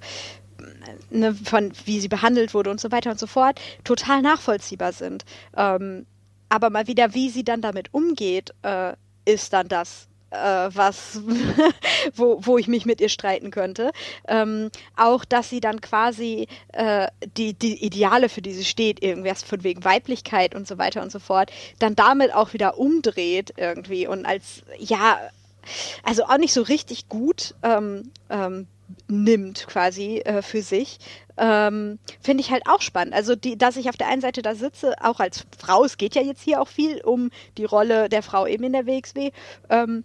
ne, von wie sie behandelt wurde und so weiter und so fort, total nachvollziehbar sind. Ähm, aber mal wieder, wie sie dann damit umgeht, äh, ist dann das, äh, was, wo, wo ich mich mit ihr streiten könnte. Ähm, auch, dass sie dann quasi äh, die, die Ideale, für die sie steht, irgendwas von wegen Weiblichkeit und so weiter und so fort, dann damit auch wieder umdreht irgendwie und als, ja, also auch nicht so richtig gut ähm, ähm, nimmt quasi äh, für sich, ähm, finde ich halt auch spannend. Also, die, dass ich auf der einen Seite da sitze, auch als Frau, es geht ja jetzt hier auch viel um die Rolle der Frau eben in der WXW, ähm,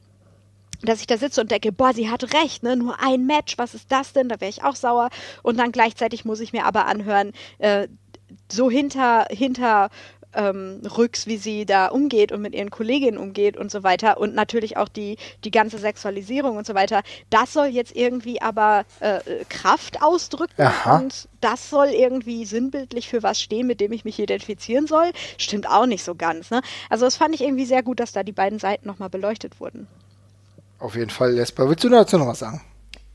dass ich da sitze und denke, boah, sie hat recht, ne? Nur ein Match, was ist das denn? Da wäre ich auch sauer. Und dann gleichzeitig muss ich mir aber anhören, äh, so hinter, hinter ähm, Rücks, wie sie da umgeht und mit ihren Kolleginnen umgeht und so weiter und natürlich auch die, die ganze Sexualisierung und so weiter, das soll jetzt irgendwie aber äh, Kraft ausdrücken Aha. und das soll irgendwie sinnbildlich für was stehen, mit dem ich mich identifizieren soll. Stimmt auch nicht so ganz. Ne? Also das fand ich irgendwie sehr gut, dass da die beiden Seiten nochmal beleuchtet wurden. Auf jeden Fall, Lesper. Willst du dazu noch was sagen?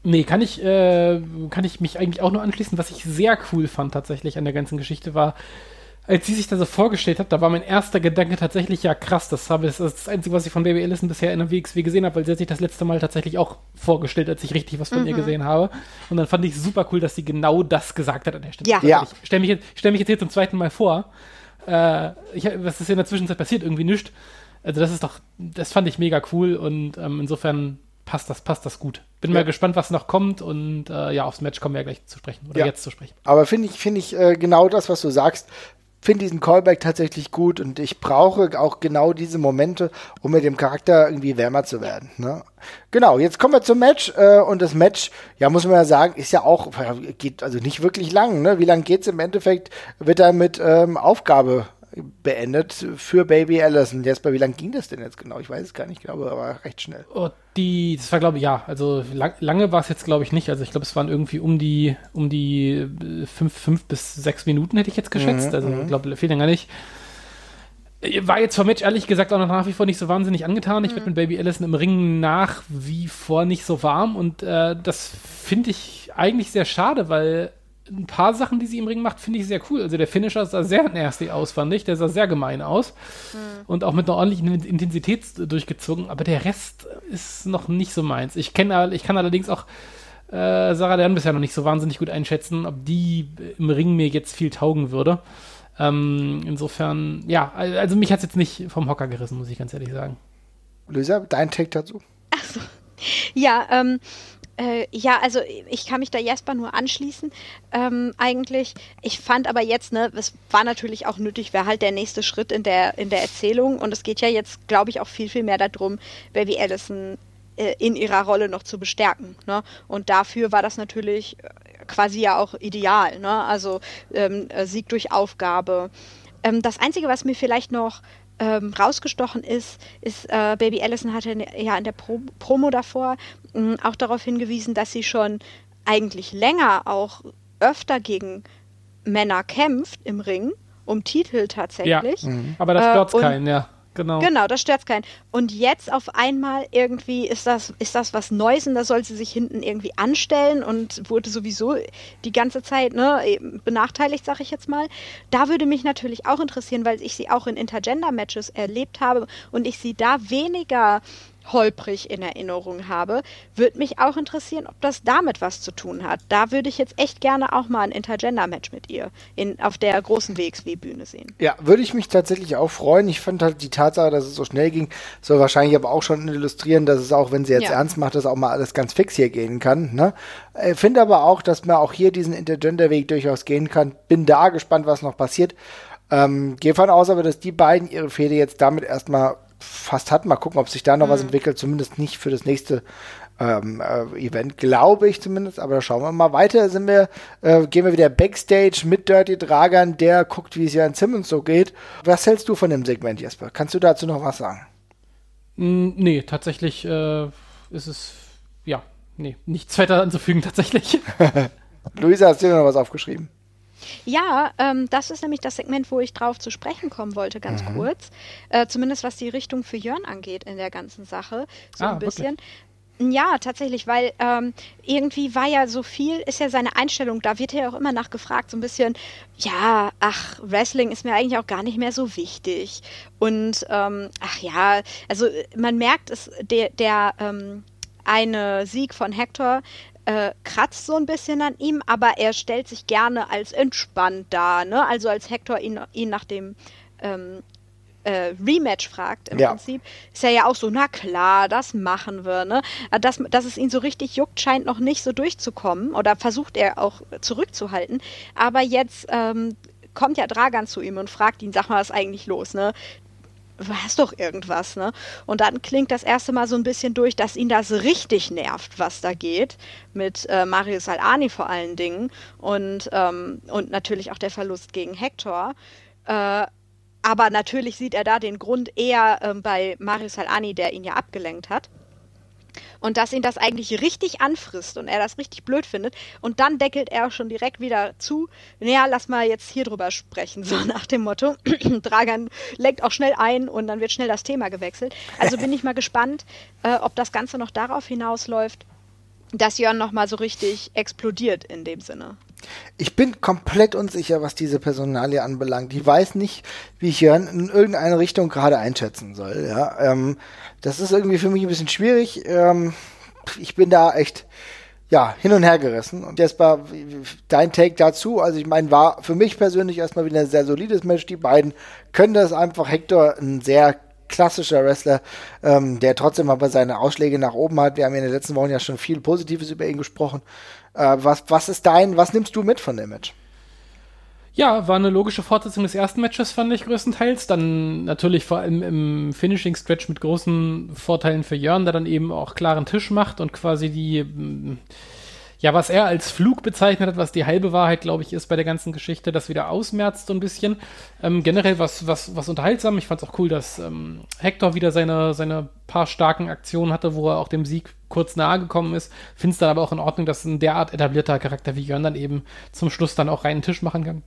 Nee, kann ich, äh, kann ich mich eigentlich auch nur anschließen. Was ich sehr cool fand tatsächlich an der ganzen Geschichte war, als sie sich da so vorgestellt hat, da war mein erster Gedanke tatsächlich, ja krass, das, habe, das ist das Einzige, was ich von Baby Allison bisher in der WXW gesehen habe, weil sie hat sich das letzte Mal tatsächlich auch vorgestellt, als ich richtig was von mhm. ihr gesehen habe. Und dann fand ich super cool, dass sie genau das gesagt hat an der Stelle. Ja. ja. Ich stelle mich, stell mich jetzt hier zum zweiten Mal vor. Äh, ich, was ist in der Zwischenzeit passiert? Irgendwie nichts. Also das ist doch, das fand ich mega cool und ähm, insofern passt das, passt das gut. Bin ja. mal gespannt, was noch kommt und äh, ja, aufs Match kommen wir ja gleich zu sprechen oder ja. jetzt zu sprechen. Aber finde ich, finde ich äh, genau das, was du sagst, finde diesen Callback tatsächlich gut und ich brauche auch genau diese Momente, um mit dem Charakter irgendwie wärmer zu werden. Ne? Genau, jetzt kommen wir zum Match äh, und das Match, ja, muss man ja sagen, ist ja auch, geht also nicht wirklich lang. Ne? Wie lang geht es im Endeffekt? Wird da mit ähm, Aufgabe beendet für Baby Allison. Jesper, wie lange ging das denn jetzt genau? Ich weiß es gar nicht, ich glaube, aber recht schnell. Oh, die, das war glaube ich, ja, also lang, lange war es jetzt glaube ich nicht. Also ich glaube, es waren irgendwie um die, um die äh, fünf, fünf bis sechs Minuten hätte ich jetzt geschätzt. Mhm, also ich mhm. glaube, viel länger nicht. War jetzt vom Match ehrlich gesagt auch noch nach wie vor nicht so wahnsinnig angetan. Ich mhm. werde mit Baby Allison im Ring nach wie vor nicht so warm und äh, das finde ich eigentlich sehr schade, weil ein paar Sachen, die sie im Ring macht, finde ich sehr cool. Also der Finisher sah sehr nasty aus, fand ich. Der sah sehr gemein aus. Mhm. Und auch mit einer ordentlichen Intensität durchgezogen. Aber der Rest ist noch nicht so meins. Ich kenne, ich kann allerdings auch äh, Sarah Lern bisher noch nicht so wahnsinnig gut einschätzen, ob die im Ring mir jetzt viel taugen würde. Ähm, insofern, ja, also mich hat es jetzt nicht vom Hocker gerissen, muss ich ganz ehrlich sagen. Lisa, dein Take dazu? Achso. Ja, ähm, äh, ja, also ich kann mich da Jesper nur anschließen. Ähm, eigentlich, ich fand aber jetzt, ne, es war natürlich auch nötig, wäre halt der nächste Schritt in der in der Erzählung und es geht ja jetzt, glaube ich, auch viel viel mehr darum, Baby Allison äh, in ihrer Rolle noch zu bestärken. Ne? Und dafür war das natürlich äh, quasi ja auch ideal. Ne? Also ähm, äh, Sieg durch Aufgabe. Ähm, das Einzige, was mir vielleicht noch ähm, rausgestochen ist, ist äh, Baby Allison hatte ja in der Pro Promo davor mh, auch darauf hingewiesen, dass sie schon eigentlich länger auch öfter gegen Männer kämpft im Ring, um Titel tatsächlich. Ja, mhm. aber das äh, keinen, ja. Genau. Genau, das stört keinen. Und jetzt auf einmal irgendwie ist das, ist das was Neues und da soll sie sich hinten irgendwie anstellen und wurde sowieso die ganze Zeit ne, benachteiligt, sag ich jetzt mal. Da würde mich natürlich auch interessieren, weil ich sie auch in Intergender-Matches erlebt habe und ich sie da weniger holprig in Erinnerung habe, würde mich auch interessieren, ob das damit was zu tun hat. Da würde ich jetzt echt gerne auch mal ein Intergender-Match mit ihr in, auf der großen WXW-Bühne sehen. Ja, würde ich mich tatsächlich auch freuen. Ich fand halt die Tatsache, dass es so schnell ging, soll wahrscheinlich aber auch schon illustrieren, dass es auch, wenn sie jetzt ja. ernst macht, dass auch mal alles ganz fix hier gehen kann. Ne? Ich äh, finde aber auch, dass man auch hier diesen Intergender-Weg durchaus gehen kann. Bin da gespannt, was noch passiert. Ähm, gehe von aus aber, dass die beiden ihre Fehde jetzt damit erstmal fast hat. Mal gucken, ob sich da noch mhm. was entwickelt. Zumindest nicht für das nächste ähm, äh, Event, glaube ich zumindest. Aber da schauen wir mal weiter. Sind wir, äh, gehen wir wieder Backstage mit Dirty Dragan, der guckt, wie es ja in Simmons so geht. Was hältst du von dem Segment, Jesper? Kannst du dazu noch was sagen? Nee, tatsächlich äh, ist es, ja, nee, nichts weiter anzufügen, tatsächlich. Luisa, hast du dir noch was aufgeschrieben? Ja, ähm, das ist nämlich das Segment, wo ich drauf zu sprechen kommen wollte, ganz mhm. kurz. Äh, zumindest was die Richtung für Jörn angeht in der ganzen Sache. So ah, ein bisschen. Wirklich? Ja, tatsächlich, weil ähm, irgendwie war ja so viel, ist ja seine Einstellung, da wird ja auch immer nachgefragt, so ein bisschen, ja, ach, Wrestling ist mir eigentlich auch gar nicht mehr so wichtig. Und ähm, ach ja, also man merkt es, der, der ähm, eine Sieg von Hector äh, kratzt so ein bisschen an ihm, aber er stellt sich gerne als entspannt dar, ne? Also als Hector ihn, ihn nach dem ähm, äh, Rematch fragt, im ja. Prinzip, ist er ja auch so, na klar, das machen wir, ne? Äh, dass, dass es ihn so richtig juckt, scheint noch nicht so durchzukommen oder versucht er auch zurückzuhalten. Aber jetzt ähm, kommt ja Dragan zu ihm und fragt ihn, sag mal, was ist eigentlich los, ne? Hast doch irgendwas, ne? Und dann klingt das erste Mal so ein bisschen durch, dass ihn das richtig nervt, was da geht, mit äh, Mario Salani vor allen Dingen und, ähm, und natürlich auch der Verlust gegen Hector. Äh, aber natürlich sieht er da den Grund eher ähm, bei Marius Salani, der ihn ja abgelenkt hat. Und dass ihn das eigentlich richtig anfrisst und er das richtig blöd findet. Und dann deckelt er schon direkt wieder zu. Naja, lass mal jetzt hier drüber sprechen, so nach dem Motto. Dragan lenkt auch schnell ein und dann wird schnell das Thema gewechselt. Also bin ich mal gespannt, äh, ob das Ganze noch darauf hinausläuft, dass Jörn nochmal so richtig explodiert in dem Sinne. Ich bin komplett unsicher, was diese Personalie anbelangt. Ich weiß nicht, wie ich Jörn in irgendeine Richtung gerade einschätzen soll. Ja, ähm, das ist irgendwie für mich ein bisschen schwierig. Ähm, ich bin da echt ja, hin und her gerissen. Und war dein Take dazu. Also ich meine, war für mich persönlich erstmal wieder ein sehr solides Match. Die beiden können das einfach. Hector ein sehr klassischer Wrestler, ähm, der trotzdem aber seine Ausschläge nach oben hat. Wir haben in den letzten Wochen ja schon viel Positives über ihn gesprochen. Äh, was, was ist dein, was nimmst du mit von dem Match? Ja, war eine logische Fortsetzung des ersten Matches, fand ich größtenteils. Dann natürlich vor allem im Finishing Stretch mit großen Vorteilen für Jörn, der dann eben auch klaren Tisch macht und quasi die ja, was er als Flug bezeichnet hat, was die halbe Wahrheit, glaube ich, ist bei der ganzen Geschichte, das wieder ausmerzt so ein bisschen. Ähm, generell was, was, was unterhaltsam. Ich fand es auch cool, dass ähm, Hector wieder seine, seine paar starken Aktionen hatte, wo er auch dem Sieg kurz nahe gekommen ist. Finde es dann aber auch in Ordnung, dass ein derart etablierter Charakter wie Jörn dann eben zum Schluss dann auch reinen Tisch machen kann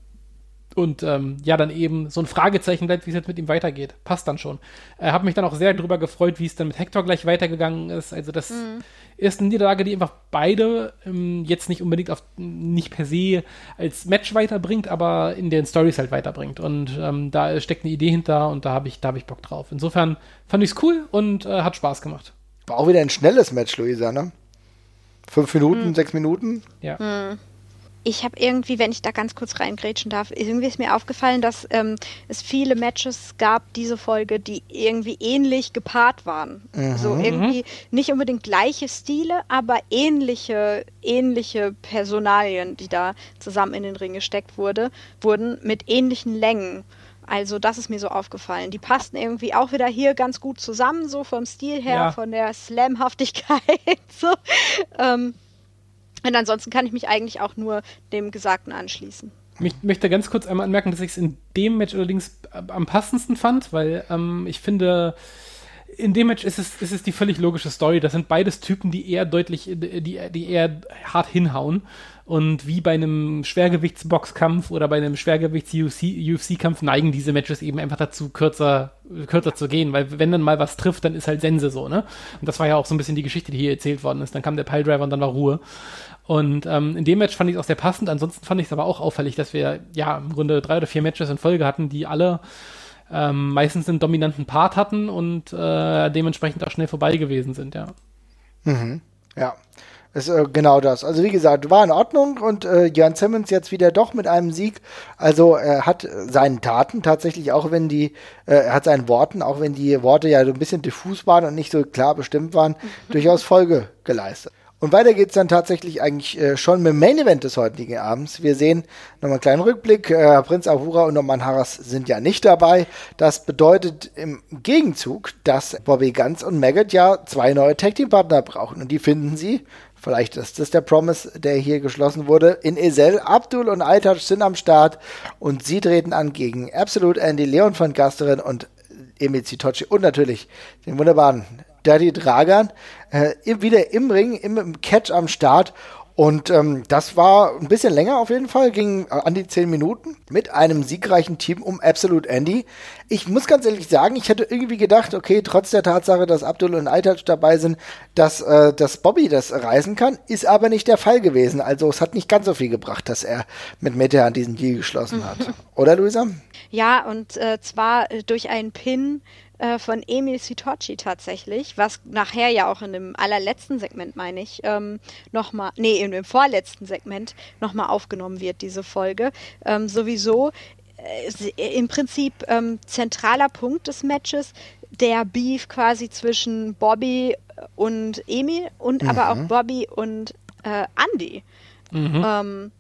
und ähm, ja, dann eben so ein Fragezeichen bleibt, wie es jetzt mit ihm weitergeht. Passt dann schon. Äh, habe mich dann auch sehr darüber gefreut, wie es dann mit Hector gleich weitergegangen ist. Also das mhm. ist eine Niederlage, die einfach beide ähm, jetzt nicht unbedingt auf, nicht per se als Match weiterbringt, aber in den Stories halt weiterbringt. Und ähm, da steckt eine Idee hinter und da habe ich, da hab ich Bock drauf. Insofern fand ich es cool und äh, hat Spaß gemacht. War auch wieder ein schnelles Match, Luisa, ne? Fünf Minuten, mhm. sechs Minuten? Ja. Mhm ich habe irgendwie, wenn ich da ganz kurz reingrätschen darf, irgendwie ist mir aufgefallen, dass ähm, es viele Matches gab, diese Folge, die irgendwie ähnlich gepaart waren. Mhm. So irgendwie nicht unbedingt gleiche Stile, aber ähnliche, ähnliche Personalien, die da zusammen in den Ring gesteckt wurde, wurden mit ähnlichen Längen. Also das ist mir so aufgefallen. Die passten irgendwie auch wieder hier ganz gut zusammen, so vom Stil her, ja. von der Slamhaftigkeit. so. Ähm, und ansonsten kann ich mich eigentlich auch nur dem Gesagten anschließen. Ich möchte ganz kurz einmal anmerken, dass ich es in dem Match allerdings am passendsten fand, weil ähm, ich finde, in dem Match ist es, ist es die völlig logische Story. Das sind beides Typen, die eher deutlich, die, die eher hart hinhauen. Und wie bei einem Schwergewichtsboxkampf oder bei einem Schwergewichts-UFC-Kampf neigen diese Matches eben einfach dazu, kürzer, kürzer zu gehen. Weil wenn dann mal was trifft, dann ist halt Sense so, ne? Und das war ja auch so ein bisschen die Geschichte, die hier erzählt worden ist. Dann kam der Piledriver und dann war Ruhe. Und ähm, in dem Match fand ich es auch sehr passend. Ansonsten fand ich es aber auch auffällig, dass wir ja im Grunde drei oder vier Matches in Folge hatten, die alle ähm, meistens einen dominanten Part hatten und äh, dementsprechend auch schnell vorbei gewesen sind, ja. Mhm. Ja. Ist äh, genau das. Also wie gesagt, war in Ordnung und äh, Jan Simmons jetzt wieder doch mit einem Sieg. Also er hat seinen Taten tatsächlich, auch wenn die, äh, er hat seinen Worten, auch wenn die Worte ja so ein bisschen diffus waren und nicht so klar bestimmt waren, durchaus Folge geleistet. Und weiter geht's dann tatsächlich eigentlich äh, schon mit dem Main Event des heutigen Abends. Wir sehen nochmal einen kleinen Rückblick. Äh, Prinz Ahura und Norman Harras sind ja nicht dabei. Das bedeutet im Gegenzug, dass Bobby Guns und Maggot ja zwei neue Tag Team Partner brauchen. Und die finden sie, vielleicht ist das der Promise, der hier geschlossen wurde, in Esel. Abdul und Altach sind am Start und sie treten an gegen Absolute Andy, Leon von Gasterin und Emil Zitochi und natürlich den wunderbaren Daddy Dragan äh, wieder im Ring, im, im Catch am Start. Und ähm, das war ein bisschen länger auf jeden Fall, ging äh, an die zehn Minuten mit einem siegreichen Team um Absolute Andy. Ich muss ganz ehrlich sagen, ich hätte irgendwie gedacht, okay, trotz der Tatsache, dass Abdul und Altaj dabei sind, dass, äh, dass Bobby das reisen kann, ist aber nicht der Fall gewesen. Also es hat nicht ganz so viel gebracht, dass er mit Metehan diesen Deal geschlossen hat. Oder Luisa? Ja, und äh, zwar durch einen Pin äh, von Emil Sitochi tatsächlich, was nachher ja auch in dem allerletzten Segment, meine ich, ähm, nochmal, nee, in dem vorletzten Segment nochmal aufgenommen wird, diese Folge. Ähm, sowieso äh, im Prinzip ähm, zentraler Punkt des Matches, der Beef quasi zwischen Bobby und Emil und mhm. aber auch Bobby und äh, Andy. Mhm. Ähm,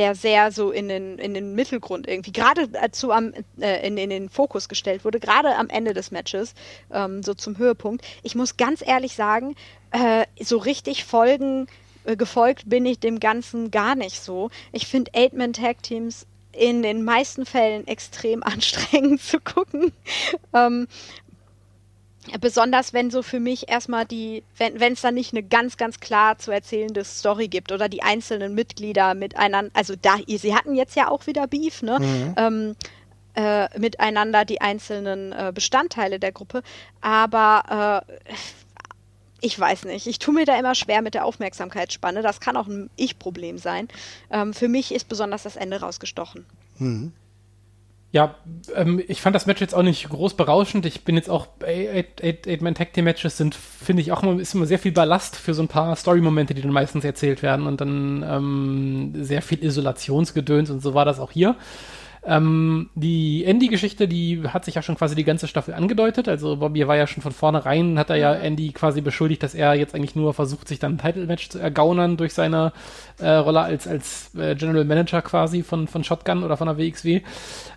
der sehr so in den, in den Mittelgrund irgendwie, gerade dazu am, äh, in, in den Fokus gestellt wurde, gerade am Ende des Matches, ähm, so zum Höhepunkt. Ich muss ganz ehrlich sagen, äh, so richtig folgen, äh, gefolgt bin ich dem Ganzen gar nicht so. Ich finde Eight-Man-Tag-Teams in den meisten Fällen extrem anstrengend zu gucken. Ähm, besonders wenn so für mich erstmal die, wenn es dann nicht eine ganz, ganz klar zu erzählende Story gibt oder die einzelnen Mitglieder miteinander, also da, sie hatten jetzt ja auch wieder Beef, ne? Mhm. Ähm, äh, miteinander die einzelnen äh, Bestandteile der Gruppe, aber äh, ich weiß nicht. Ich tue mir da immer schwer mit der Aufmerksamkeitsspanne. Das kann auch ein Ich-Problem sein. Ähm, für mich ist besonders das Ende rausgestochen. Mhm. Ja, ähm, ich fand das Match jetzt auch nicht groß berauschend. Ich bin jetzt auch Eight-Man-Tag-Team-Matches sind, finde ich auch immer, ist immer sehr viel Ballast für so ein paar Story-Momente, die dann meistens erzählt werden und dann ähm, sehr viel Isolationsgedöns und so war das auch hier. Ähm, die Andy-Geschichte, die hat sich ja schon quasi die ganze Staffel angedeutet. Also Bobby war ja schon von vornherein, hat er ja Andy quasi beschuldigt, dass er jetzt eigentlich nur versucht, sich dann ein Title-Match zu ergaunern durch seine äh, Rolle als, als äh, General Manager quasi von, von Shotgun oder von der WXW.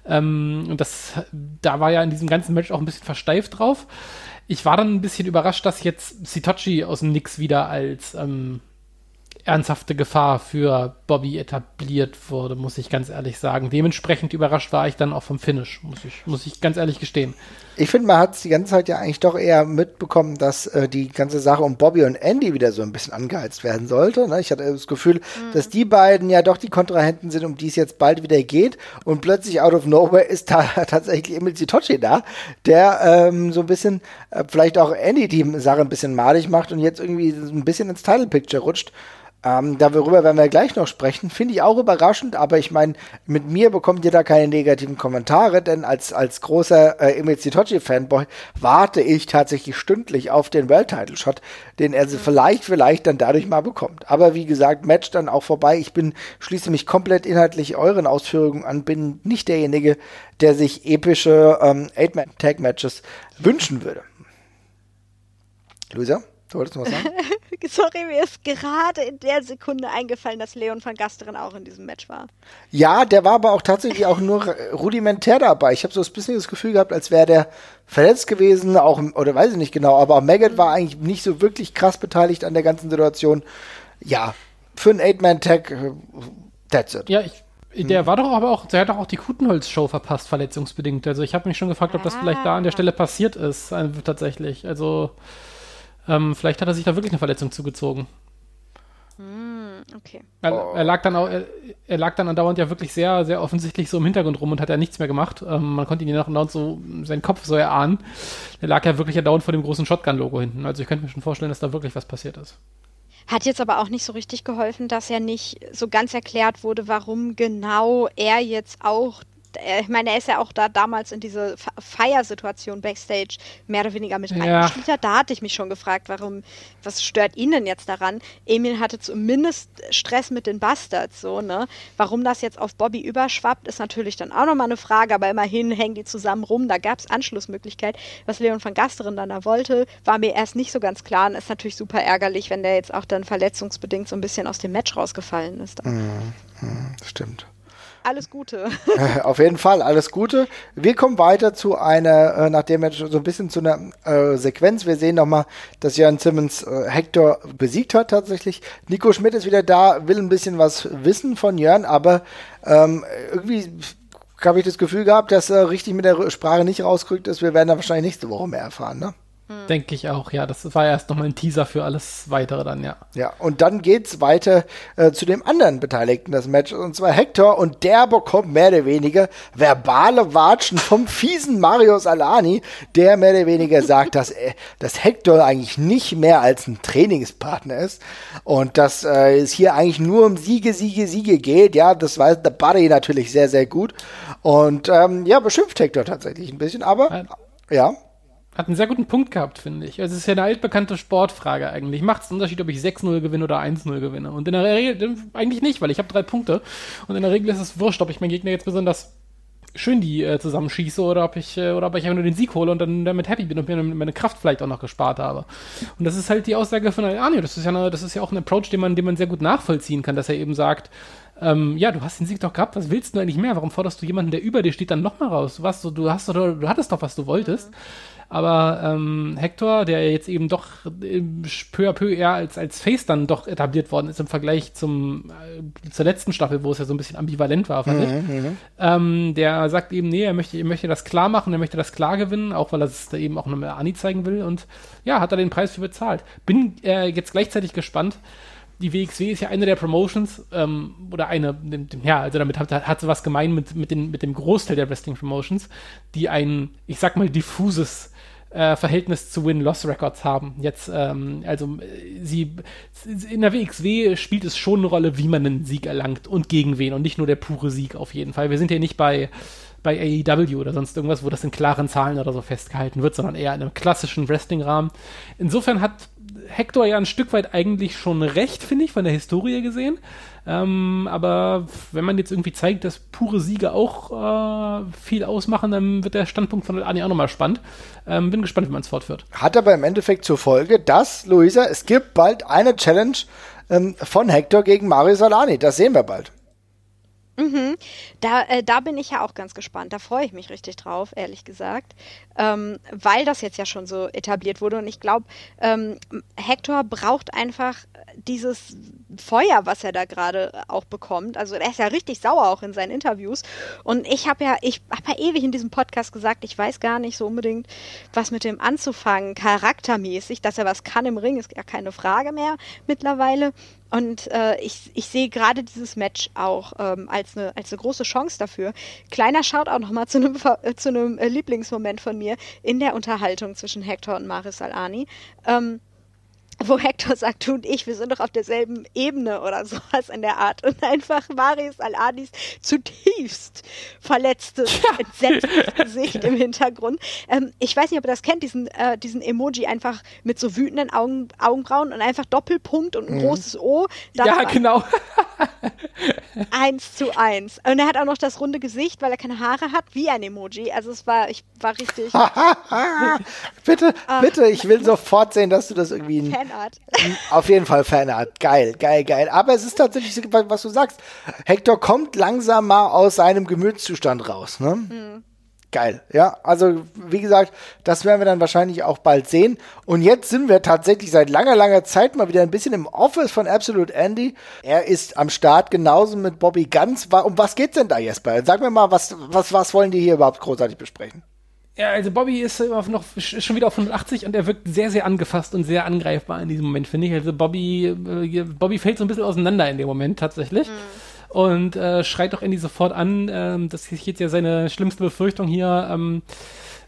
Ähm, und das, da war ja in diesem ganzen Match auch ein bisschen versteift drauf. Ich war dann ein bisschen überrascht, dass jetzt Sitochi aus dem Nix wieder als ähm, ernsthafte Gefahr für Bobby etabliert wurde, muss ich ganz ehrlich sagen. Dementsprechend überrascht war ich dann auch vom Finish, muss ich, muss ich ganz ehrlich gestehen. Ich finde, man hat es die ganze Zeit ja eigentlich doch eher mitbekommen, dass äh, die ganze Sache um Bobby und Andy wieder so ein bisschen angeheizt werden sollte. Ne? Ich hatte das Gefühl, mhm. dass die beiden ja doch die Kontrahenten sind, um die es jetzt bald wieder geht. Und plötzlich out of nowhere ist da tatsächlich Emil Zitochi da, der ähm, so ein bisschen äh, vielleicht auch Andy die Sache ein bisschen malig macht und jetzt irgendwie ein bisschen ins Title Picture rutscht. Ähm, darüber werden wir gleich noch sprechen. Finde ich auch überraschend, aber ich meine, mit mir bekommt ihr da keine negativen Kommentare, denn als, als großer äh, Emil Zitochi-Fanboy warte ich tatsächlich stündlich auf den World-Title-Shot, den er mhm. vielleicht, vielleicht dann dadurch mal bekommt. Aber wie gesagt, Match dann auch vorbei. Ich bin, schließe mich komplett inhaltlich euren Ausführungen an, bin nicht derjenige, der sich epische ähm, Eight-Man-Tag-Matches wünschen würde. Luisa? Du wolltest was sagen? Sorry, mir ist gerade in der Sekunde eingefallen, dass Leon van Gasteren auch in diesem Match war. Ja, der war aber auch tatsächlich auch nur rudimentär dabei. Ich habe so ein bisschen das Gefühl gehabt, als wäre der verletzt gewesen, auch oder weiß ich nicht genau, aber auch Maggot war eigentlich nicht so wirklich krass beteiligt an der ganzen Situation. Ja, für einen Eight-Man-Tag, äh, that's it. Ja, ich, der hm. war doch aber auch, der hat doch auch die Kutenholz-Show verpasst, verletzungsbedingt. Also ich habe mich schon gefragt, ob das vielleicht da an der Stelle passiert ist, äh, tatsächlich. Also ähm, vielleicht hat er sich da wirklich eine Verletzung zugezogen. Mm, okay. Er, oh. er, lag dann auch, er, er, lag dann andauernd ja wirklich sehr, sehr offensichtlich so im Hintergrund rum und hat ja nichts mehr gemacht. Ähm, man konnte ihn ja noch andauernd so seinen Kopf so erahnen. Er lag ja wirklich andauernd vor dem großen Shotgun-Logo hinten. Also ich könnte mir schon vorstellen, dass da wirklich was passiert ist. Hat jetzt aber auch nicht so richtig geholfen, dass ja nicht so ganz erklärt wurde, warum genau er jetzt auch ich meine, er ist ja auch da damals in diese Feiersituation backstage mehr oder weniger mit. Ja. Da hatte ich mich schon gefragt, warum, was stört ihn denn jetzt daran? Emil hatte zumindest Stress mit den Bastards, so, ne? Warum das jetzt auf Bobby überschwappt, ist natürlich dann auch nochmal eine Frage, aber immerhin hängen die zusammen rum, da gab es Anschlussmöglichkeit. Was Leon van Gasteren dann da wollte, war mir erst nicht so ganz klar und ist natürlich super ärgerlich, wenn der jetzt auch dann verletzungsbedingt so ein bisschen aus dem Match rausgefallen ist. Mhm, mhm stimmt alles Gute. Auf jeden Fall, alles Gute. Wir kommen weiter zu einer, äh, nachdem wir so ein bisschen zu einer äh, Sequenz, wir sehen nochmal, dass Jan Simmons äh, Hector besiegt hat tatsächlich. Nico Schmidt ist wieder da, will ein bisschen was wissen von Jörn, aber ähm, irgendwie habe ich das Gefühl gehabt, dass er richtig mit der Sprache nicht rausgerückt ist. Wir werden da wahrscheinlich nächste Woche mehr erfahren, ne? Hm. Denke ich auch, ja. Das war erst nochmal ein Teaser für alles weitere dann, ja. Ja, und dann geht's weiter äh, zu dem anderen Beteiligten des Matches, und zwar Hector, und der bekommt mehr oder weniger verbale Watschen vom fiesen Mario Salani, der mehr oder weniger sagt, dass, äh, dass Hector eigentlich nicht mehr als ein Trainingspartner ist und dass äh, es hier eigentlich nur um Siege, Siege, Siege geht. Ja, das weiß der Buddy natürlich sehr, sehr gut. Und ähm, ja, beschimpft Hector tatsächlich ein bisschen, aber ja hat einen sehr guten Punkt gehabt, finde ich. Also es ist ja eine altbekannte Sportfrage eigentlich. Macht es einen Unterschied, ob ich 6-0 gewinne oder 1-0 gewinne? Und in der Regel eigentlich nicht, weil ich habe drei Punkte. Und in der Regel ist es wurscht, ob ich meinen Gegner jetzt besonders schön die äh, zusammenschieße oder ob ich äh, oder ob ich einfach nur den Sieg hole und dann damit happy bin und mir meine Kraft vielleicht auch noch gespart habe. Und das ist halt die Aussage von Arne. Das ist ja eine, das ist ja auch ein Approach, den man, den man sehr gut nachvollziehen kann, dass er eben sagt, ähm, ja, du hast den Sieg doch gehabt, was willst du eigentlich mehr? Warum forderst du jemanden, der über dir steht, dann nochmal raus? Du, du, hast, du, du hattest doch, was du wolltest. Mhm. Aber ähm, Hector, der jetzt eben doch äh, peu à peu eher als, als Face dann doch etabliert worden ist im Vergleich zum, äh, zur letzten Staffel, wo es ja so ein bisschen ambivalent war, fand mhm, ich, mhm. ähm, der sagt eben, nee, er möchte, er möchte das klar machen, er möchte das klar gewinnen, auch weil er es da eben auch nochmal Ani zeigen will. Und ja, hat er den Preis für bezahlt. Bin äh, jetzt gleichzeitig gespannt, die WXW ist ja eine der Promotions, ähm, oder eine, ja, also damit hat, hat sie was gemein mit, mit, den, mit dem Großteil der Wrestling Promotions, die ein, ich sag mal, diffuses äh, Verhältnis zu Win-Loss-Records haben. Jetzt, ähm, also sie in der WXW spielt es schon eine Rolle, wie man einen Sieg erlangt und gegen wen und nicht nur der pure Sieg auf jeden Fall. Wir sind ja nicht bei bei AEW oder sonst irgendwas, wo das in klaren Zahlen oder so festgehalten wird, sondern eher in einem klassischen Wrestling-Rahmen. Insofern hat Hector ja ein Stück weit eigentlich schon recht, finde ich, von der Historie gesehen. Ähm, aber wenn man jetzt irgendwie zeigt, dass pure Siege auch äh, viel ausmachen, dann wird der Standpunkt von Ani auch nochmal spannend. Ähm, bin gespannt, wie man es fortführt. Hat aber im Endeffekt zur Folge, dass, Luisa, es gibt bald eine Challenge ähm, von Hector gegen Mario Salani. Das sehen wir bald. Mhm. Da, äh, da bin ich ja auch ganz gespannt. Da freue ich mich richtig drauf, ehrlich gesagt. Ähm, weil das jetzt ja schon so etabliert wurde. Und ich glaube, ähm, Hector braucht einfach dieses Feuer, was er da gerade auch bekommt. Also er ist ja richtig sauer auch in seinen Interviews. Und ich habe ja, ich habe ja ewig in diesem Podcast gesagt, ich weiß gar nicht so unbedingt, was mit dem anzufangen, charaktermäßig, dass er was kann im Ring, ist ja keine Frage mehr mittlerweile. Und äh, ich, ich sehe gerade dieses Match auch ähm, als, eine, als eine große Chance dafür. Kleiner Shoutout nochmal zu einem, äh, zu einem äh, Lieblingsmoment von mir in der Unterhaltung zwischen Hector und Maris Alani. Ähm, wo Hector sagt, du und ich, wir sind doch auf derselben Ebene oder sowas in der Art. Und einfach Marius Al-Adis zutiefst verletztes, entsetztes Gesicht im Hintergrund. Ähm, ich weiß nicht, ob ihr das kennt, diesen, äh, diesen Emoji einfach mit so wütenden Augen, Augenbrauen und einfach Doppelpunkt und ein mhm. großes O. Ja, genau. eins zu eins. Und er hat auch noch das runde Gesicht, weil er keine Haare hat, wie ein Emoji. Also es war, ich war richtig. bitte, Ach. bitte, ich will sofort sehen, dass du das irgendwie. Fanart. Auf jeden Fall Fanart. Geil, geil, geil. Aber es ist tatsächlich, was du sagst. Hector kommt langsam mal aus seinem Gemütszustand raus, ne? Mhm. Geil, ja. Also, wie gesagt, das werden wir dann wahrscheinlich auch bald sehen. Und jetzt sind wir tatsächlich seit langer, langer Zeit mal wieder ein bisschen im Office von Absolute Andy. Er ist am Start, genauso mit Bobby Ganz. Um was geht's denn da, Jesper? Sag mir mal, was, was, was wollen die hier überhaupt großartig besprechen? Ja, also Bobby ist noch schon wieder auf 180 und er wirkt sehr, sehr angefasst und sehr angreifbar in diesem Moment, finde ich. Also Bobby, äh, Bobby fällt so ein bisschen auseinander in dem Moment tatsächlich. Mhm. Und äh, schreit doch Andy sofort an, äh, dass sich jetzt ja seine schlimmste Befürchtung hier ähm,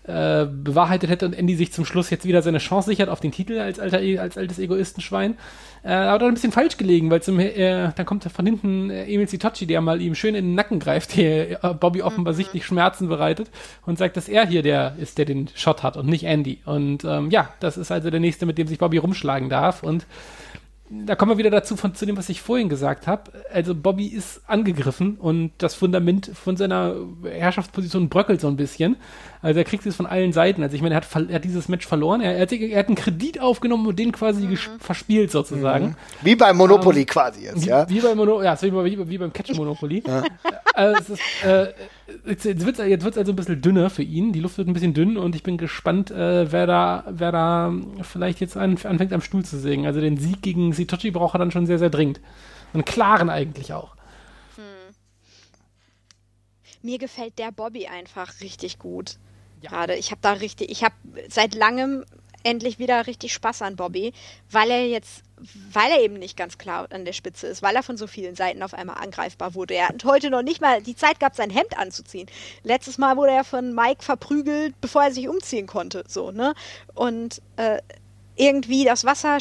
äh, bewahrheitet hätte und Andy sich zum Schluss jetzt wieder seine Chance sichert auf den Titel als, alter, als altes Egoistenschwein. Äh, aber dann ein bisschen falsch gelegen, weil zum, äh, dann kommt von hinten äh, Emil Sitochi, der mal ihm schön in den Nacken greift, der äh, Bobby offenbar mhm. sichtlich Schmerzen bereitet und sagt, dass er hier der ist, der den Shot hat und nicht Andy. Und ähm, ja, das ist also der nächste, mit dem sich Bobby rumschlagen darf. Und da kommen wir wieder dazu von zu dem, was ich vorhin gesagt habe. Also Bobby ist angegriffen und das Fundament von seiner Herrschaftsposition bröckelt so ein bisschen. Also er kriegt es von allen Seiten. Also ich meine, er hat, er hat dieses Match verloren. Er, er, hat, er, hat, einen Kredit aufgenommen und den quasi mhm. verspielt sozusagen. Mhm. Wie bei Monopoly ähm, quasi jetzt, ja? Wie, wie bei Mono, ja, wie, wie, wie beim Catch Monopoly. Ja. Also ist, äh, jetzt, jetzt wird es jetzt wird's also ein bisschen dünner für ihn. Die Luft wird ein bisschen dünn und ich bin gespannt, äh, wer, da, wer da vielleicht jetzt an, anfängt am Stuhl zu sägen. Also den Sieg gegen Sitochi braucht er dann schon sehr, sehr dringend. Einen klaren eigentlich auch. Hm. Mir gefällt der Bobby einfach richtig gut. Ja. Gerade. Ich habe da richtig, ich habe seit langem endlich wieder richtig Spaß an Bobby, weil er jetzt, weil er eben nicht ganz klar an der Spitze ist, weil er von so vielen Seiten auf einmal angreifbar wurde. Er hat heute noch nicht mal die Zeit gehabt, sein Hemd anzuziehen. Letztes Mal wurde er von Mike verprügelt, bevor er sich umziehen konnte, so, ne? Und äh, irgendwie das Wasser